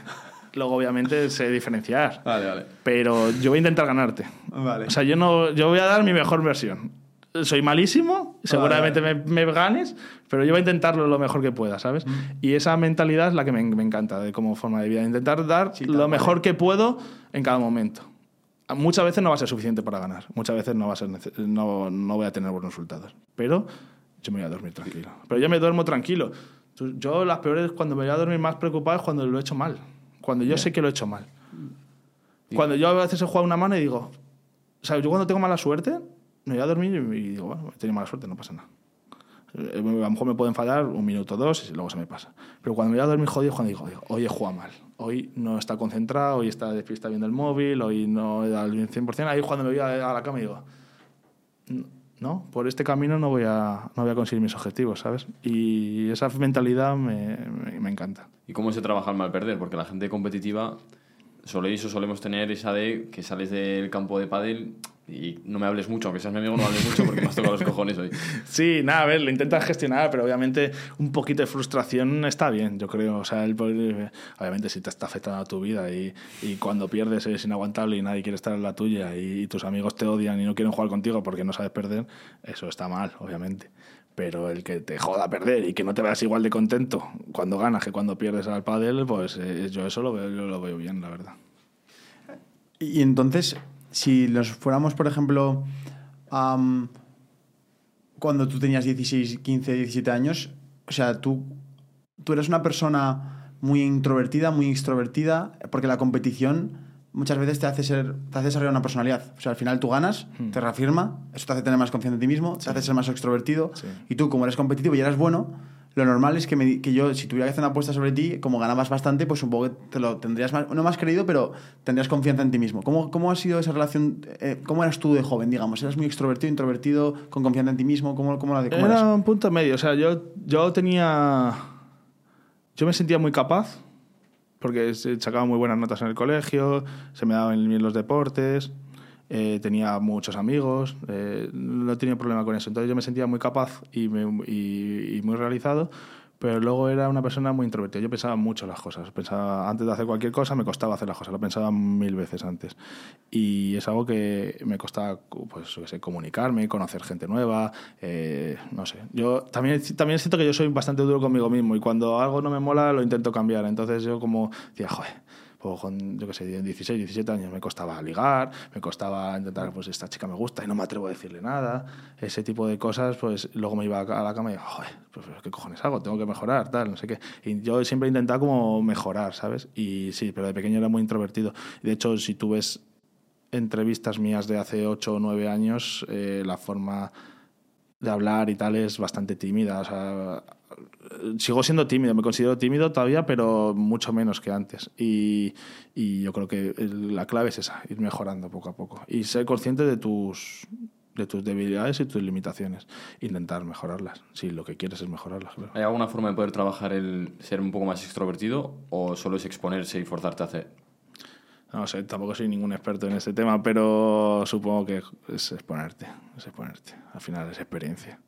luego obviamente sé diferenciar. Vale, vale. Pero yo voy a intentar ganarte. Vale. O sea, yo no, yo voy a dar mi mejor versión. Soy malísimo, seguramente Me, me ganes, pero yo voy a intentarlo lo mejor que pueda, ¿sabes? Mm. Y esa mentalidad es la que me, me encanta de como forma de vida, intentar dar Sí, lo mejor que puedo en cada momento. Muchas veces no va a ser suficiente para ganar, muchas veces no, va a ser no, no voy a tener buenos resultados, pero yo me voy a dormir tranquilo. Pero yo me duermo tranquilo. Yo las peores, cuando me voy a dormir más preocupado es cuando lo he hecho mal, cuando yo sé que lo he hecho mal. Cuando yo a veces he jugado una mano y digo, o sea, yo cuando tengo mala suerte, me voy a dormir y digo, bueno, he tenido mala suerte, no pasa nada. Eh, A lo mejor me puedo enfadar un minuto o dos y luego se me pasa. Pero cuando me voy a dormir jodido, cuando digo, hoy he jugado mal. Hoy no está concentrado, hoy está despista viendo el móvil, hoy no he dado el 100%. Ahí cuando me voy a, la cama digo, no, por este camino no voy a, no voy a conseguir mis objetivos, ¿sabes? Y esa mentalidad me, me, me encanta. ¿Y cómo se trabaja el mal perder? Porque la gente competitiva soléis o solemos tener esa de que sales del campo de pádel y no me hables mucho, aunque seas mi amigo, no hables mucho porque me has tocado los cojones hoy. Sí, nada, a ver, lo intentas gestionar, pero obviamente un poquito de frustración está bien, yo creo. O sea, el poder- obviamente si te está afectando a tu vida y, y cuando pierdes es inaguantable y nadie quiere estar en la tuya y, tus amigos te odian y no quieren jugar contigo porque no sabes perder, eso está mal, obviamente. Pero el que te joda perder y que no te veas igual de contento cuando ganas que cuando pierdes al pádel, pues eh, yo eso lo veo, yo lo veo bien, la verdad. Y entonces, si nos fuéramos, por ejemplo, am, cuando tú tenías 16, 15, 17 años, o sea, tú, tú eres una persona muy introvertida, muy extrovertida, porque la competición muchas veces te hace ser te hace desarrollar una personalidad. O sea, al final tú ganas, te reafirma, eso te hace tener más confianza en ti mismo, te hace ser más extrovertido. Sí. Y tú, como eres competitivo y eres bueno, lo normal es que, me di- que yo, si tuviera que hacer una apuesta sobre ti, como ganabas bastante, pues supongo que te lo tendrías más, no más creído, pero tendrías confianza en ti mismo. ¿Cómo, cómo ha sido esa relación? eh, ¿Cómo eras tú de joven, digamos? ¿Eras muy extrovertido, introvertido, con confianza en ti mismo? ¿Cómo, cómo, la- cómo Era eras? un punto medio. O sea, yo, yo tenía. Yo me sentía muy capaz, porque sacaba muy buenas notas en el colegio, se me daban bien los deportes, eh, tenía muchos amigos, eh, no tenía problema con eso. Entonces yo me sentía muy capaz y, me- y- y muy realizado. Pero luego era una persona muy introvertida. Yo pensaba mucho las cosas. Pensaba, antes de hacer cualquier cosa, me costaba hacer las cosas. Lo pensaba mil veces antes. Y es algo que me costaba, pues, sé, comunicarme, conocer gente nueva. eh, no sé. Yo también, también siento que yo soy bastante duro conmigo mismo. Y cuando algo no me mola, lo intento cambiar. Entonces yo, como decía, joder. Pues con, yo qué sé, 16, 17 años me costaba ligar, me costaba intentar, pues esta chica me gusta y no me atrevo a decirle nada. Ese tipo de cosas, pues luego me iba a la cama y joder, pues ¿qué cojones hago? Tengo que mejorar, tal, no sé qué. Y yo siempre he intentado como mejorar, ¿sabes? Y sí, pero de pequeño era muy introvertido. De hecho, si tú ves entrevistas mías de hace 8 o 9 años, eh, la forma de hablar y tal es bastante tímida. O sea, sigo siendo tímido, me considero tímido todavía, pero mucho menos que antes. Y, y yo creo que la clave es esa, ir mejorando poco a poco. Y ser consciente de tus, de tus debilidades y tus limitaciones. Intentar mejorarlas, si lo que quieres es mejorarlas, claro. ¿Hay alguna forma de poder trabajar el ser un poco más extrovertido o solo es exponerse y forzarte a hacer? No sé, tampoco soy ningún experto en este tema, pero supongo que es exponerte, es exponerte. Al final es experiencia.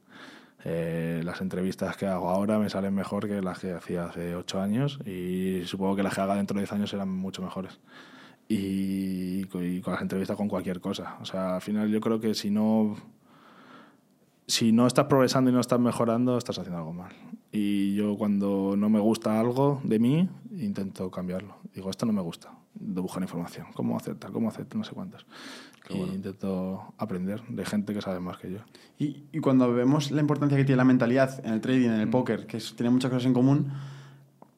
Eh, las entrevistas que hago ahora me salen mejor que las que hacía hace ocho años y supongo que las que haga dentro de diez años serán mucho mejores. Y, y con las entrevistas con cualquier cosa. O sea, al final yo creo que si no si no estás progresando y no estás mejorando, estás haciendo algo mal. Y yo cuando no me gusta algo de mí, intento cambiarlo. Digo, esto no me gusta. De buscar información. ¿Cómo hacer tal? ¿Cómo hacer no sé cuántas? y intento aprender de gente que sabe más que yo. Y, y cuando vemos la importancia que tiene la mentalidad en el trading, en el póker, que es- tiene muchas cosas en común,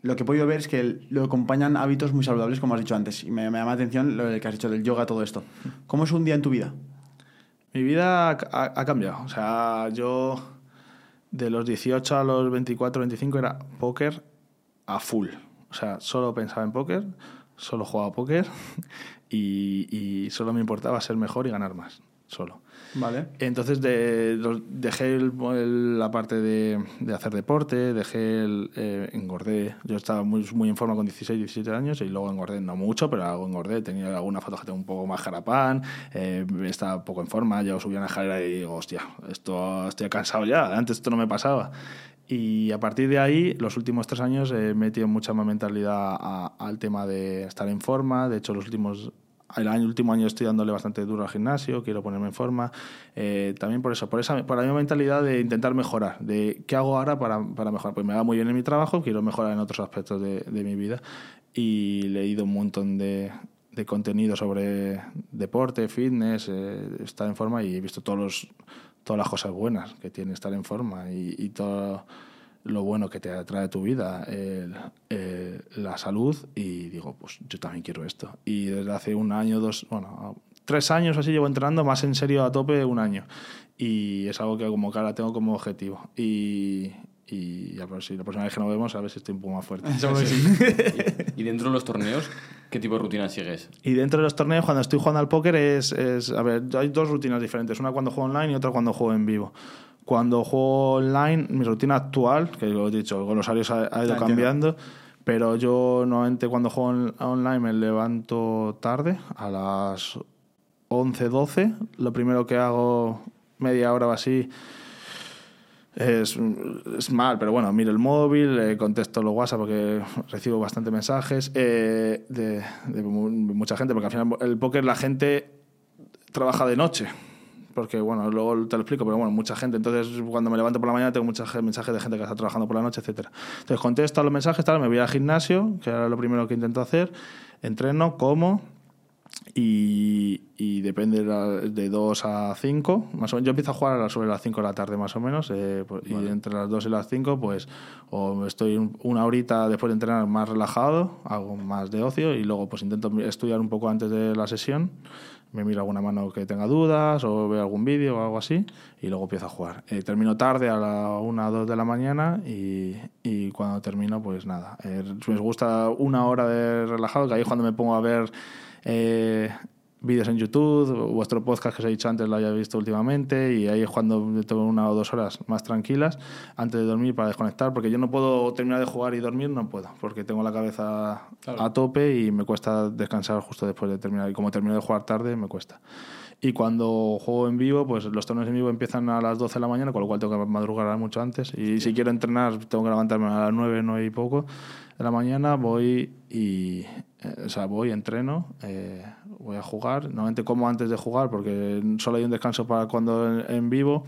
lo que he podido ver es que lo acompañan hábitos muy saludables, como has dicho antes. Y me, me llama la atención lo que has dicho del yoga, todo esto. ¿Cómo es un día en tu vida? Mi vida ha, ha- ha cambiado. O sea, yo de los 18 a los 24, 25 era póker a full. O sea, solo pensaba en póker solo jugaba póker y, y solo me importaba ser mejor y ganar más, solo. Vale. Entonces de- dejé el- el- la parte de, de hacer deporte, dejé el, eh, engordé. Yo estaba muy, muy en forma con 16, 17 años y luego engordé, no mucho, pero algo engordé. Tenía alguna foto que tengo un poco más jarapán, eh, estaba poco en forma. Yo subía una escalera y digo, hostia, esto, estoy cansado ya. Antes esto no me pasaba. Y a partir de ahí, los últimos tres años he metido mucha más mentalidad al tema de estar en forma. De hecho, los últimos el año, último año estoy dándole bastante duro al gimnasio, quiero ponerme en forma. Eh, también por eso, por esa por la misma mentalidad de intentar mejorar, de qué hago ahora para, para mejorar. Pues me va muy bien en mi trabajo, quiero mejorar en otros aspectos de, de mi vida. Y he leído un montón de, de contenido sobre deporte, fitness, eh, estar en forma y he visto todos los, todas las cosas buenas que tiene estar en forma y, todo lo bueno que te trae tu vida, la salud, y digo, pues yo también quiero esto. Y desde hace un año, dos, bueno, tres años así llevo entrenando, más en serio a tope un año. Y es algo que como ahora tengo como objetivo. Y, y a ver si la próxima vez que nos vemos, a ver si estoy un poco más fuerte. Y dentro de los torneos, ¿qué tipo de rutina sigues? Y dentro de los torneos, cuando estoy jugando al póker, es, es- A ver, hay dos rutinas diferentes. Una cuando juego online y otra cuando juego en vivo. Cuando juego online, mi rutina actual, que lo he dicho, con los horarios ha, ha ido Ya, entiendo. cambiando, pero yo normalmente cuando juego en- online me levanto tarde, a las 11, 12. Lo primero que hago, media hora o así, es, es mal, pero bueno, miro el móvil, eh, contesto los WhatsApp porque recibo bastante mensajes eh, de, de mu- mucha gente, porque al final el póker la gente trabaja de noche. Porque, bueno, luego te lo explico, pero bueno, mucha gente. Entonces, cuando me levanto por la mañana, tengo muchos mensajes de gente que está trabajando por la noche, etcétera Entonces, contesto a los mensajes, tal, me voy al gimnasio, que era lo primero que intento hacer, entreno, como, y, y depende de, la- de 2 a 5, más o menos. Yo empiezo a jugar a las- sobre las 5 de la tarde, más o menos, eh, pues, y entre las 2 y las 5, pues, o estoy un- una horita después de entrenar más relajado, hago más de ocio, y luego, pues, intento estudiar un poco antes de la sesión, me miro alguna mano que tenga dudas, o veo algún vídeo o algo así, y luego empiezo a jugar. Eh, termino tarde, a la 1 o 2 de la mañana, y, y cuando termino, pues nada. Eh, me gusta una hora de relajado, que ahí es cuando me pongo a ver eh, vídeos en YouTube, vuestro podcast que os he dicho antes lo haya visto últimamente y ahí es cuando tengo una o dos horas más tranquilas antes de dormir para desconectar, porque yo no puedo terminar de jugar y dormir, no puedo, porque tengo la cabeza a tope y me cuesta descansar justo después de terminar. Y como termino de jugar tarde, me cuesta. Y cuando juego en vivo, pues los torneos en vivo empiezan a las 12 de la mañana, con lo cual tengo que madrugar mucho antes. Y si quiero entrenar, tengo que levantarme a las 9, 9 y poco de la mañana, voy y. eh, o sea, voy, entreno, eh, voy a jugar. Normalmente como antes de jugar, porque solo hay un descanso para cuando en, en vivo,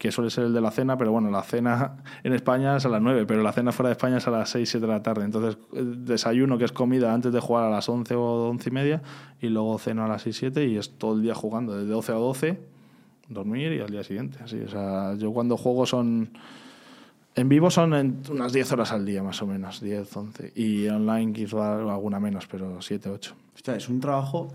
que suele ser el de la cena, pero bueno, la cena en España es a las 9, pero la cena fuera de España es a las 6, 7 de la tarde. Entonces, eh, desayuno, que es comida, antes de jugar a las 11 o 11 y media, y luego ceno a las 6, 7 y es todo el día jugando, desde 12 a 12, dormir y al día siguiente. Así, o sea, yo cuando juego son... En vivo son en unas 10 horas al día, más o menos, 10, 11. Y online quizá alguna menos, pero 7, 8. Hostia, es un trabajo.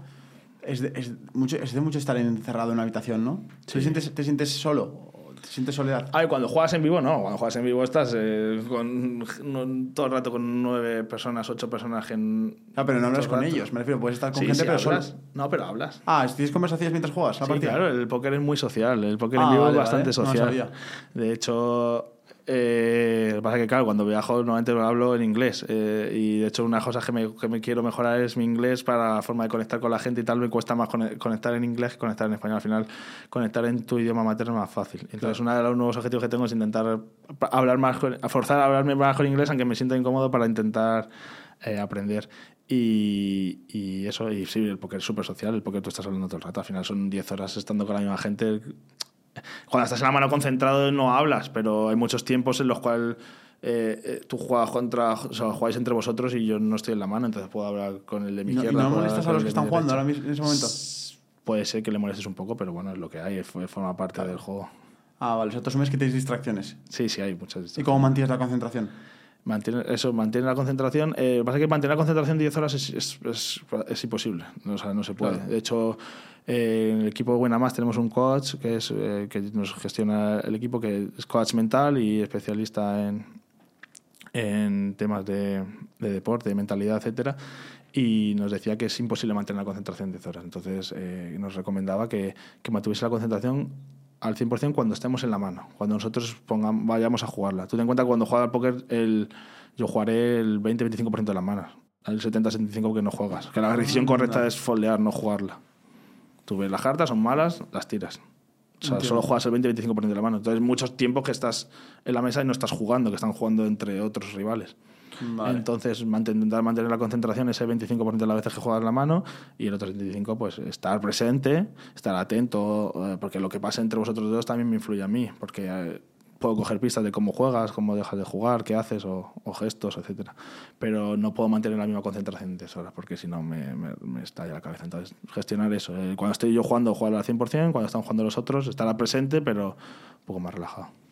Es de, es mucho, es de mucho estar encerrado en una habitación, ¿no? ¿Te, sientes, ¿Te sientes solo? ¿O ¿Te sientes soledad? Ay, cuando juegas en vivo, no. Cuando juegas en vivo estás eh, con, no- todo el rato con nueve personas, ocho personas en. Ah, pero no hablas con ellos. Me refiero, puedes estar con Sí, gente, sí, pero solo. hablas. No, pero hablas. Ah, ¿tienes conversaciones mientras juegas? Sí, partida? claro, el póker es muy social. El póker Ah, en vivo vale, es bastante vale. Social. de hecho, eh, lo que pasa es que, claro, cuando viajo normalmente hablo en inglés. eh, y de hecho, una cosa que me, que me quiero mejorar es mi inglés para la forma de conectar con la gente y tal. Me cuesta más cone- conectar en inglés que conectar en español. Al final, conectar en tu idioma materno es más fácil. Entonces, uno de los nuevos objetivos que tengo es intentar hablar más, forzar a hablarme más con inglés, aunque me sienta incómodo para intentar eh, aprender. Y, y eso, y sí, el póker es súper social, el póker tú estás hablando todo el rato, al final son 10 horas estando con la misma gente. Cuando estás en la mano concentrado no hablas, pero hay muchos tiempos en los cuales eh, eh, tú juegas contra, o sea, jugáis entre vosotros y yo no estoy en la mano, entonces puedo hablar con el de mi ¿Y no, y izquierda. no puedo molestas a los que están jugando ahora mismo, en ese momento? Puede ser que le molestes un poco, pero bueno, es lo que hay, forma parte del juego. Ah, vale. O sea, tú asumes que tenéis distracciones. Sí, sí, hay muchas ¿Y cómo mantienes la concentración? Mantiene, eso, mantiene la concentración. Eh, lo que pasa es que mantener la concentración 10 horas es, es, es- es imposible. No, o sea, no se puede. Claro. De hecho, eh, en el equipo de Buena Más tenemos un coach que, es, eh, que nos gestiona el equipo, que es coach mental y especialista en, en temas de, de deporte, de mentalidad, etcétera. y nos decía que es imposible mantener la concentración 10 horas. Entonces eh, nos recomendaba que, que mantuviese la concentración al 100% cuando estemos en la mano, cuando nosotros pongamos, vayamos a jugarla. Tú ten en cuenta que cuando juega al póker, el, yo jugaré el 20-25% de las manos, el 70-75% que no juegas. Que la decisión correcta es foldear, no jugarla. Tú ves las cartas, son malas, las tiras. O sea, solo juegas el 20-25% de la mano. Entonces, muchos tiempos que estás en la mesa y no estás jugando, que están jugando entre otros rivales. Vale. Entonces, intentar mantener la concentración ese 25% de las veces que juegas la mano y el otro 75% pues estar presente, estar atento, eh, porque lo que pasa entre vosotros dos también me influye a mí, porque eh, puedo coger pistas de cómo juegas, cómo dejas de jugar, qué haces o, o gestos, etcétera. Pero no puedo mantener la misma concentración en 10 horas porque si no me, me, me estalla la cabeza. Entonces, gestionar eso. Eh, cuando estoy yo jugando, jugar al 100%, cuando están jugando los otros, estar presente, pero un poco más relajado.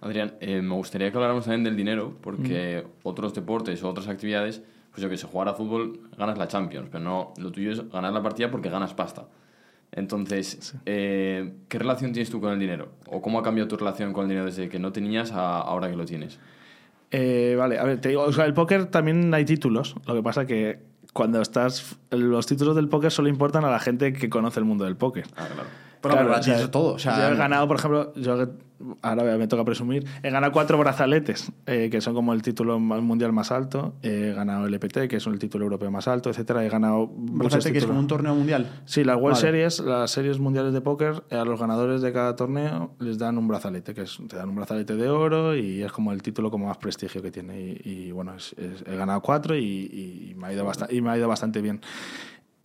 Adrián, eh, me gustaría que habláramos también del dinero, porque otros deportes o otras actividades, pues yo que sé, jugar a fútbol ganas la Champions, pero no, lo tuyo es ganar la partida porque ganas pasta. Entonces, eh, ¿qué relación tienes tú con el dinero? ¿O cómo ha cambiado tu relación con el dinero desde que no tenías a ahora que lo tienes? Eh, vale, a ver, te digo, o sea, el póker también hay títulos. Lo que pasa que cuando estás. Los títulos del póker solo importan a la gente que conoce el mundo del póker. Ah, claro. Pero Claro, para o ti sea, todo. O sea, yo he ganado, por ejemplo, yo ahora me toca presumir, he ganado cuatro brazaletes, eh, que son como el título mundial más alto, he ganado el EPT, que es el título europeo más alto, etcétera, he ganado Brazalete, que es como un torneo mundial. Sí, las World Vale. Series, las series mundiales de póker, eh, a los ganadores de cada torneo les dan un brazalete, que es, te dan un brazalete de oro y es como el título como más prestigio que tiene. Y, y, bueno, es- es- he ganado cuatro y, y me ha ido y me ha ido bastante bien.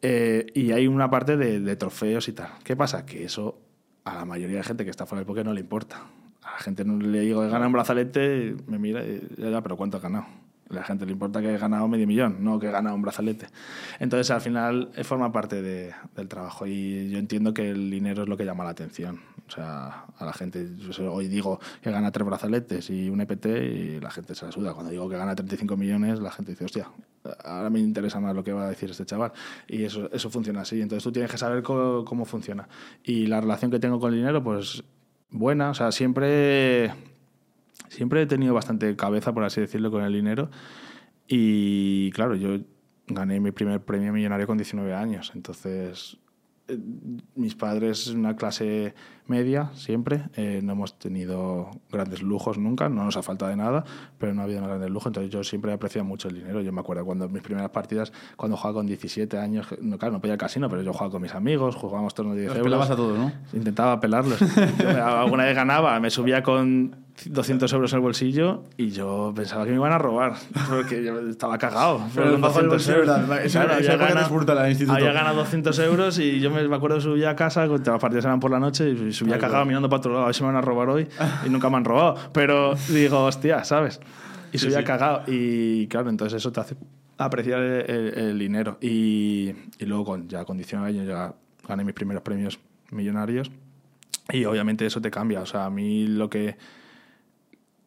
Eh, y hay una parte de, trofeos y tal. ¿Qué pasa? Que eso a la mayoría de gente que está fuera del póker no le importa. A la gente no le digo, he ganado un brazalete, me mira y ya, pero ¿cuánto has ganado? A la gente le importa que he ganado medio millón, no que he ganado un brazalete. Entonces, al final, eh, forma parte de- del trabajo y yo entiendo que el dinero es lo que llama la atención. O sea, a la gente, hoy digo que gana tres brazaletes y un EPT y la gente se la suda. Cuando digo que gana 35 millones, la gente dice, hostia, ahora me interesa más lo que va a decir este chaval. Y eso, eso funciona así. Entonces, tú tienes que saber co- cómo funciona. Y la relación que tengo con el dinero, pues buena. O sea, siempre siempre he tenido bastante cabeza, por así decirlo, con el dinero. Y claro, yo gané mi primer premio millonario con 19 años. Entonces, mis padres, una clase media siempre, eh, no hemos tenido grandes lujos nunca, no nos ha faltado de nada, pero no ha habido grandes lujos. Entonces, yo siempre he apreciado mucho el dinero. Yo me acuerdo cuando mis primeras partidas, cuando jugaba con 17 años, no, claro, no podía al casino, pero yo jugaba con mis amigos, jugábamos tornos de 10 Los euros. pelabas a todos, ¿no? Intentaba pelarlos. Yo alguna vez ganaba, me subía con 200 euros en el bolsillo y yo pensaba que me iban a robar, porque yo estaba cagado. Pero con bajo el 200 bolsillo, euros. Claro, esa había ganado- es brutal al instituto. Había ganado 200 euros y yo me, me acuerdo subía a casa, las partidas eran por la noche y subía cagado mirando para otro lado, a ver si me van a robar hoy y nunca me han robado. Pero digo, hostia, ¿sabes? Y subía cagado y claro, entonces eso te hace apreciar el, el- el dinero. Y, y luego con, ya con 19 años ya gané mis primeros premios millonarios y obviamente eso te cambia. O sea, a mí lo que,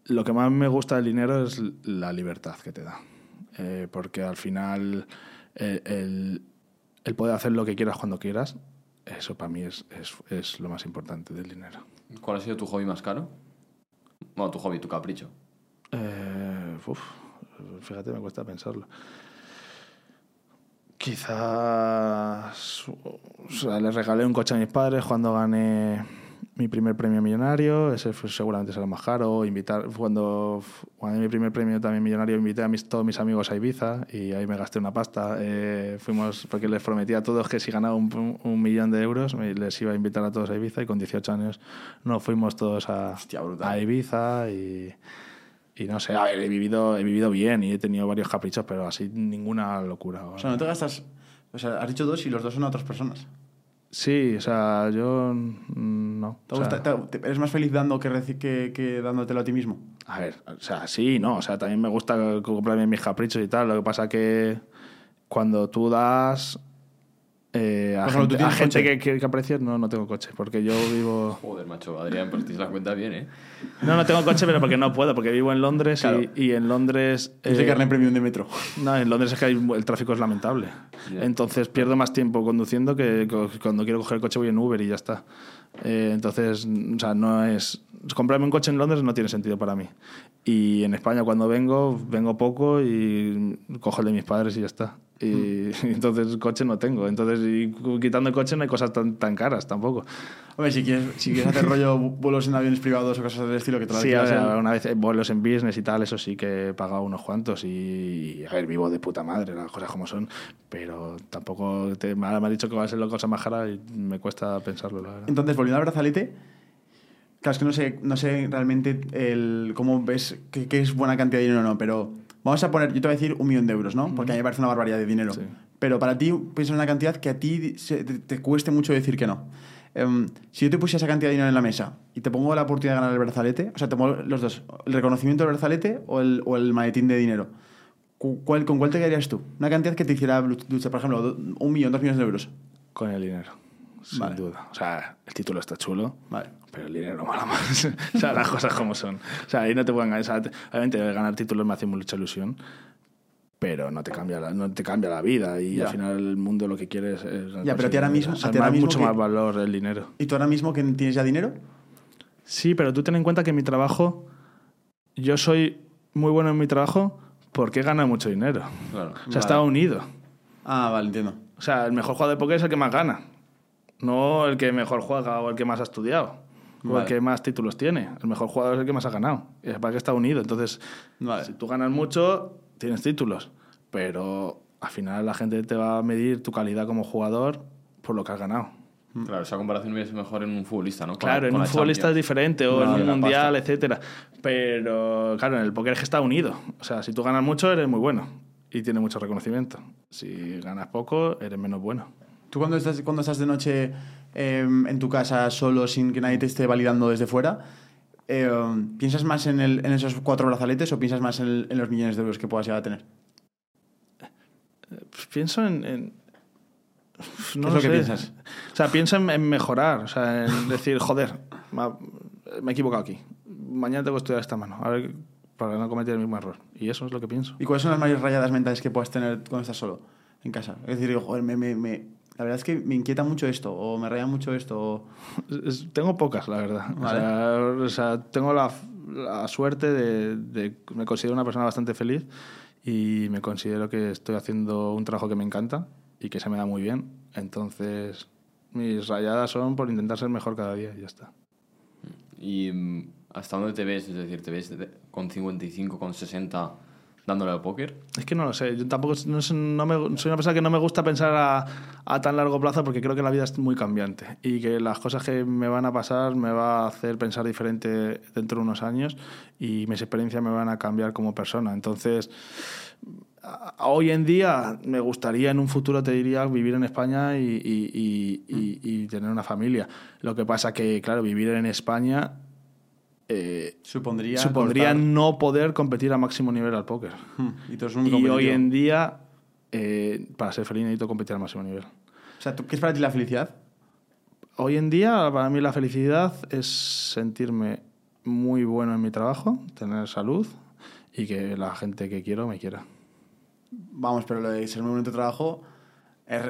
lo que más me gusta del dinero es la libertad que te da. Eh, porque al final eh, el, el poder hacer lo que quieras cuando quieras, eso para mí es, es, es lo más importante del dinero. ¿Cuál ha sido tu hobby más caro? Bueno, tu hobby, tu capricho. Eh, uf, fíjate, me cuesta pensarlo. Quizás o sea, les regalé un coche a mis padres cuando gané mi primer premio millonario. Ese fue, seguramente será más caro. Invitar, cuando gané mi primer premio también millonario, invité a mis, todos mis amigos a Ibiza y ahí me gasté una pasta. Eh, fuimos porque les prometí a todos que si ganaba un, un millón de euros les iba a invitar a todos a Ibiza y con 18 años nos fuimos todos a, Hostia, brutal. a Ibiza y, y no sé, a ver, he vivido, he vivido bien y he tenido varios caprichos, pero así ninguna locura. O sea, no te gastas. O sea, has dicho dos y los dos son a otras personas. Sí, o sea, yo mm, no. ¿Te O sea, gusta- te- ¿Eres más feliz dando que, que, que dándotelo a ti mismo? A ver, o sea, sí, no, o sea, también me gusta comprarme mis caprichos y tal. Lo que pasa que cuando tú das eh, a Por ejemplo, ¿tú gente, a gente que, que, que aprecias, no, no tengo coche, porque yo vivo... Joder, macho, Adrián, pues tienes la cuenta bien, ¿eh? No, no tengo coche, pero porque no puedo, porque vivo en Londres Claro. y, y en Londres... Tienes eh, que carnet premium de metro. No, en Londres es que hay- el tráfico es lamentable. Ya. Entonces pierdo más tiempo conduciendo que co- cuando quiero coger el coche voy en Uber y ya está. Eh, entonces, o sea, no es... Comprarme un coche en Londres no tiene sentido para mí. Y en España cuando vengo, vengo poco y cojo el de mis padres y ya está. Y entonces coche no tengo. Entonces, y quitando el coche no hay cosas tan, tan caras tampoco. Hombre, si quieres, si quieres hacer rollo vuelos en aviones privados o cosas del estilo que te lo Sí, o sea, en- una vez eh, vuelos en business y tal, eso sí que he pagado unos cuantos y, a ver, vivo de puta madre, las cosas como son, pero tampoco te, me ha me ha dicho que va a ser la cosa más cara y me cuesta pensarlo, la verdad. Entonces, volviendo al brazalete, claro, es que no sé, no sé realmente el, cómo ves qué es buena cantidad de dinero o no, pero vamos a poner, yo te voy a decir un millón de euros, ¿no? Porque a mí me parece una barbaridad de dinero. Sí. Pero para ti, piensa en una cantidad que a ti se- te, te cueste mucho decir que no. Em, si yo te pusiera esa cantidad de dinero en la mesa y te pongo la oportunidad de ganar el brazalete, o sea, te pongo los dos, el reconocimiento del brazalete o el, o el maletín de dinero, cu- ¿cuál, ¿con cuál te quedarías tú? Una cantidad que te hiciera luchar, por ejemplo, un millón, dos millones de euros. Con el dinero, sin Vale. duda. O sea, el título está chulo, Vale. pero el dinero mola más. o sea, las cosas como son. O sea, ahí no te sea, te- obviamente ganar títulos me hace mucha ilusión, pero no te cambia la, no te cambia la vida y Ya. al final el mundo lo que quieres es... Ya, pero a ti ahora mismo- O sea, ahora mismo mucho que- más valor el dinero. ¿Y tú ahora mismo que tienes ya dinero? Sí, pero tú ten en cuenta que mi trabajo, yo soy muy bueno en mi trabajo porque he ganado mucho dinero. Claro. O sea, está unido. Ah, vale, entiendo. O sea, el mejor jugador de póker es el que más gana, no el que mejor juega o el que más ha estudiado. O el que más títulos tiene. El mejor jugador es el que más ha ganado. Y es para que está unido. Entonces, Vale. si tú ganas mucho, tienes títulos. Pero al final la gente te va a medir tu calidad como jugador por lo que has ganado. Claro, esa comparación hubiese mejor en un futbolista, ¿no? Con Claro, la- en un futbolista es diferente, o Claro, en un mundial, pasta. etcétera. Pero claro, en el póker es que está unido. O sea, si tú ganas mucho, eres muy bueno y tienes mucho reconocimiento. Si ganas poco, eres menos bueno. ¿Tú cuando estás, cuando estás de noche eh, en tu casa solo, sin que nadie te esté validando desde fuera, eh, ¿piensas más en, el- en esos cuatro brazaletes o piensas más en, el- en los millones de euros que puedas llegar a tener? Pues pienso en. en- es lo que sé. piensas? O sea, pienso en, mejorar. O sea, en decir, joder, me he equivocado aquí. Mañana tengo que estudiar esta mano. A ver, para no cometer el mismo error. Y eso es lo que pienso. ¿Y cuáles son las mayores rayadas mentales que puedas tener cuando estás solo en casa? Es decir, joder, me, me- me- la verdad es que me inquieta mucho esto, o me raya mucho esto, o... Es- Tengo pocas, la verdad. O Vale. sea, o sea, tengo la, la suerte de, de- Me considero una persona bastante feliz y me considero que estoy haciendo un trabajo que me encanta y que se me da muy bien. Entonces, mis rayadas son por intentar ser mejor cada día y ya está. ¿Y mm, hasta dónde te ves? Es decir, ¿te ves con 55, con 60 dándole al póker? Es que no lo sé. Yo tampoco no, no me, soy una persona que no me gusta pensar a, a tan largo plazo porque creo que la vida es muy cambiante y que las cosas que me van a pasar me va a hacer pensar diferente dentro de unos años y mis experiencias me van a cambiar como persona. Entonces, hoy en día me gustaría en un futuro, te diría, vivir en España y- y- y- y tener una familia. Lo que pasa que, claro, vivir en España... eh, Supondría... supondría no poder competir a máximo nivel al póker. Hmm, Y, tú eres muy Y hoy en día, eh, para ser feliz necesito competir al máximo nivel. O sea, ¿tú- ¿qué es para ti la felicidad? Hoy en día, para mí la felicidad es sentirme muy bueno en mi trabajo, tener salud y que la gente que quiero me quiera. Vamos, pero lo de ser muy bueno en tu trabajo, ¿es,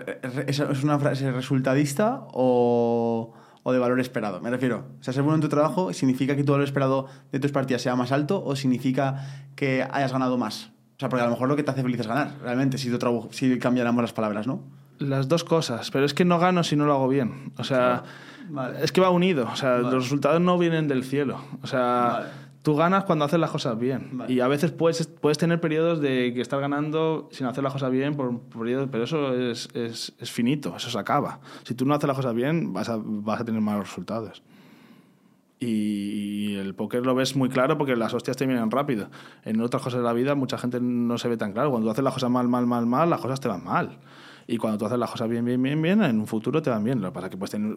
es- es una frase resultadista o, o de valor esperado? Me refiero, o sea, ser bueno en tu trabajo significa que tu valor esperado de tus partidas sea más alto o significa que hayas ganado más. O sea, porque a lo mejor lo que te hace feliz es ganar, realmente, si, tu trabajo- si cambiáramos las palabras, ¿no? Las dos cosas, pero es que no gano si no lo hago bien. O sea, Vale. es que va unido. O sea, Vale. los resultados no vienen del cielo. O sea, Vale. Tú ganas cuando haces las cosas bien. Vale. Y a veces puedes, puedes tener periodos de que estás ganando sin hacer las cosas bien, por, por periodos, pero eso es, es- es finito, eso se acaba. Si tú no haces las cosas bien, vas a, vas a tener malos resultados. Y, y el póker lo ves muy claro porque las hostias te vienen rápido. En otras cosas de la vida mucha gente no se ve tan claro. Cuando tú haces las cosas mal, mal, mal, mal, las cosas te van mal. Y cuando tú haces las cosas bien, bien, bien, bien, en un futuro te van bien. Lo que pasa es que puedes tener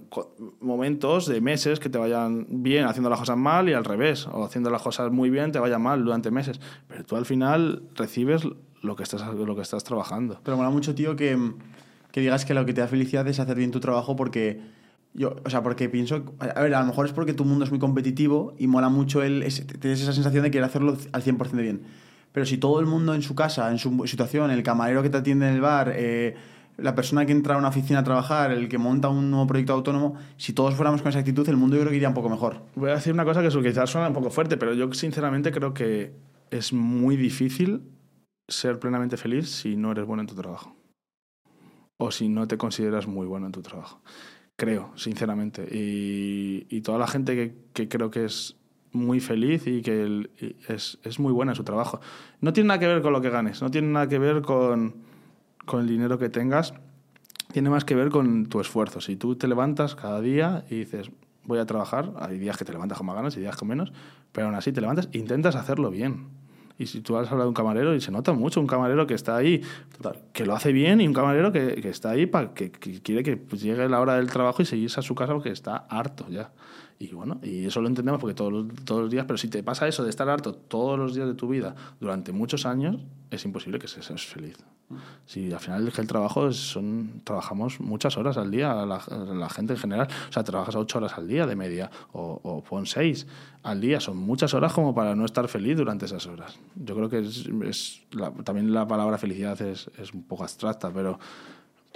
momentos de meses que te vayan bien haciendo las cosas mal y al revés. O haciendo las cosas muy bien te vayan mal durante meses. Pero tú al final recibes lo que estás, lo que estás trabajando. Pero mola mucho, tío, que, que digas que lo que te da felicidad es hacer bien tu trabajo porque yo, o sea, porque pienso, a ver, a lo mejor es porque tu mundo es muy competitivo y mola mucho el, tienes esa sensación de querer hacerlo al 100% de bien. Pero si todo el mundo en su casa, en su situación, el camarero que te atiende en el bar, eh, la persona que entra a una oficina a trabajar, el que monta un nuevo proyecto autónomo, si todos fuéramos con esa actitud, el mundo yo creo que iría un poco mejor. Voy a decir una cosa que quizás suena un poco fuerte, pero yo sinceramente creo que es muy difícil ser plenamente feliz si no eres bueno en tu trabajo. o si no te consideras muy bueno en tu trabajo. Creo, sinceramente. Y, toda la gente que, creo que es muy feliz y que es, es muy buena en su trabajo. No tiene nada que ver con lo que ganes, no tiene nada que ver con, con el dinero que tengas, tiene más que ver con tu esfuerzo. Si tú te levantas cada día y dices, voy a trabajar, hay días que te levantas con más ganas y días con menos, pero aún así te levantas e intentas hacerlo bien. Y si tú has hablado de un camarero, y se nota mucho un camarero que está ahí, que lo hace bien, y un camarero que, que está ahí para que, quiere que pues, llegue la hora del trabajo y seguirse a su casa porque está harto ya. Y bueno, y eso lo entendemos porque todos todos los días, pero si te pasa eso de estar harto todos los días de tu vida durante muchos años, es imposible que seas feliz. Si al final el trabajo son trabajamos muchas horas al día, la, la gente en general, o sea, trabajas ocho horas al día de media o, o pon seis al día, son muchas horas como para no estar feliz durante esas horas. Yo creo que es, es la- también la palabra felicidad es, es un poco abstracta, pero,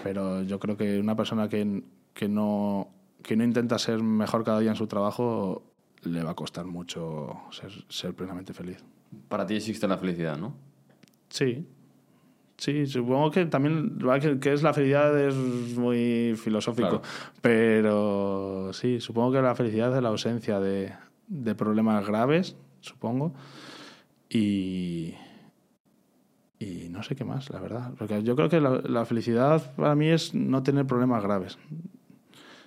pero yo creo que una persona que, que no que no intenta ser mejor cada día en su trabajo le va a costar mucho ser, ser plenamente feliz. Para ti existe la felicidad, ¿no? Sí. Sí, supongo que también que, que es la felicidad es muy filosófico, Claro. pero sí, supongo que la felicidad es la ausencia de, de problemas graves, supongo, y, y no sé qué más, la verdad. Porque yo creo que la, la felicidad para mí es no tener problemas graves.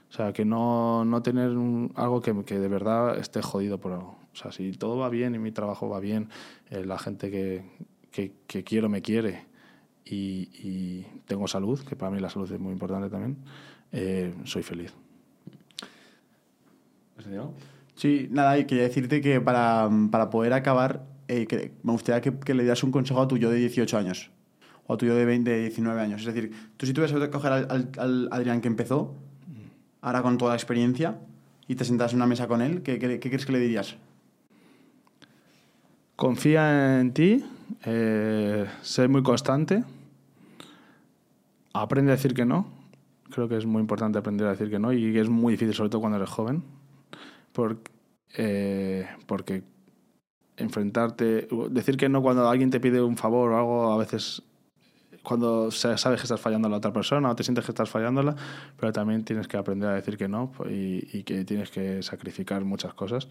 O sea, que no, no tener un- algo que, que de verdad esté jodido por algo. O sea, si todo va bien y mi trabajo va bien, eh, la gente que, que, que quiero me quiere y, y tengo salud, que para mí la salud es muy importante también, eh, soy feliz. Sí, nada, y quería decirte que para, para poder acabar, eh, que me gustaría que, que le dieras un consejo a tu yo de 18 años o a tu yo de 20, de 19 años. Es decir, tú si tuvieras que coger al, al- al Adrián que empezó, ahora con toda la experiencia, y te sentas en una mesa con él, ¿qué, crees que le dirías? Confía en ti, eh, sé muy constante, aprende a decir que no. Creo que es muy importante aprender a decir que no y es muy difícil, sobre todo cuando eres joven, porque, eh, porque enfrentarte, decir que no cuando alguien te pide un favor o algo, a veces cuando sa- sabes que estás fallando a la otra persona o te sientes que estás fallándola, pero también tienes que aprender a decir que no y, y que tienes que sacrificar muchas cosas.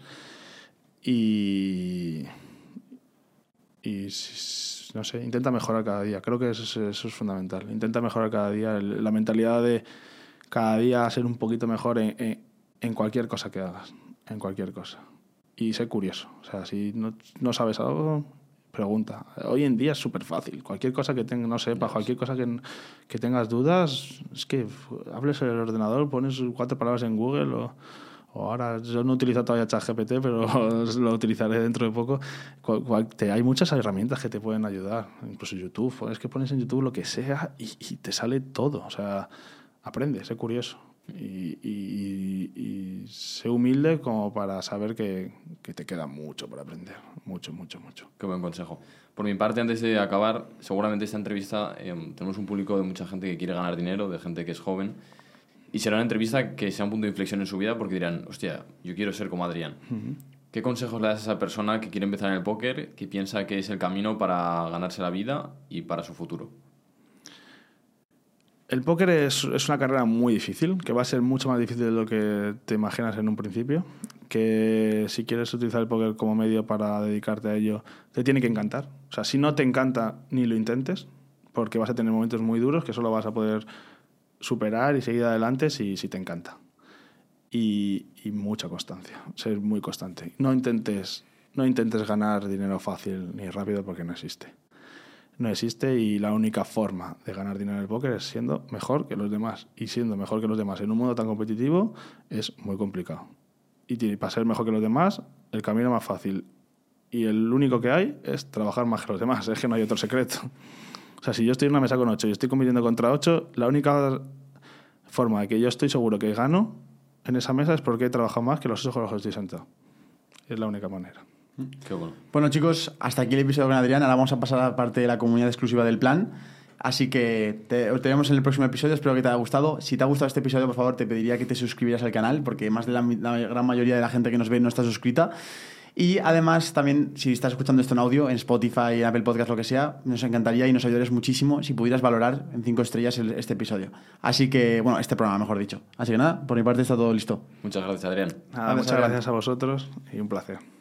Y, y no sé, intenta mejorar cada día. Creo que eso es, eso es fundamental. Intenta mejorar cada día. La mentalidad de cada día ser un poquito mejor en, en- en cualquier cosa que hagas. En cualquier cosa. Y ser curioso. O sea, si no, no sabes algo, pregunta. Hoy en día es súper fácil. Cualquier cosa que tenga, no sepas, cualquier cosa que, que tengas dudas, es que hables en el ordenador, pones cuatro palabras en Google o, o ahora yo no utilizo todavía ChatGPT, pero lo utilizaré dentro de poco. Cual- cual- te- hay muchas herramientas que te pueden ayudar, incluso YouTube. Es que pones en YouTube lo que sea y, y te sale todo. O sea, aprende, sé curioso. Y, y- y- y sé humilde como para saber que, que te queda mucho por aprender. Mucho, mucho, mucho. Qué buen consejo. Por mi parte, antes de acabar, seguramente esta entrevista eh, tenemos un público de mucha gente que quiere ganar dinero, de gente que es joven. Y será una entrevista que sea un punto de inflexión en su vida porque dirán, hostia, yo quiero ser como Adrián. ¿Qué consejos le das a esa persona que quiere empezar en el póker, que piensa que es el camino para ganarse la vida y para su futuro? El póker es, es una carrera muy difícil, que va a ser mucho más difícil de lo que te imaginas en un principio. Que si quieres utilizar el póker como medio para dedicarte a ello, te tiene que encantar. O sea, si no te encanta, ni lo intentes, porque vas a tener momentos muy duros que solo vas a poder superar y seguir adelante si, si te encanta. Y, y mucha constancia, ser muy constante. No intentes, no intentes ganar dinero fácil ni rápido porque no existe no existe y la única forma de ganar dinero en el póker es siendo mejor que los demás. Y siendo mejor que los demás en un mundo tan competitivo es muy complicado. Y para ser mejor que los demás, el camino más fácil y el único que hay es trabajar más que los demás. Es que no hay otro secreto. O sea, si yo estoy en una mesa con 8 y estoy compitiendo contra 8, la única forma de que yo estoy seguro que gano en esa mesa es porque he trabajado más que los 8 con los que estoy sentado. Es la única manera. Qué bueno. Bueno, chicos, hasta aquí el episodio con Adrián. Ahora vamos a pasar a la parte de la comunidad exclusiva del plan. Así que te, os tenemos en el próximo episodio, espero que te haya gustado. Si te ha gustado este episodio, por favor, te pediría que te suscribieras al canal, porque más de la, la gran mayoría de la gente que nos ve no está suscrita. Y además, también, si estás escuchando esto en audio, en Spotify, en Apple Podcast, lo que sea, nos encantaría y nos ayudarías muchísimo si pudieras valorar en 5 estrellas el, este episodio. Así que, bueno, este programa, mejor dicho. Así que nada, por mi parte está todo listo. Muchas gracias, Adrián. Nada, muchas gracias a vosotros y un placer.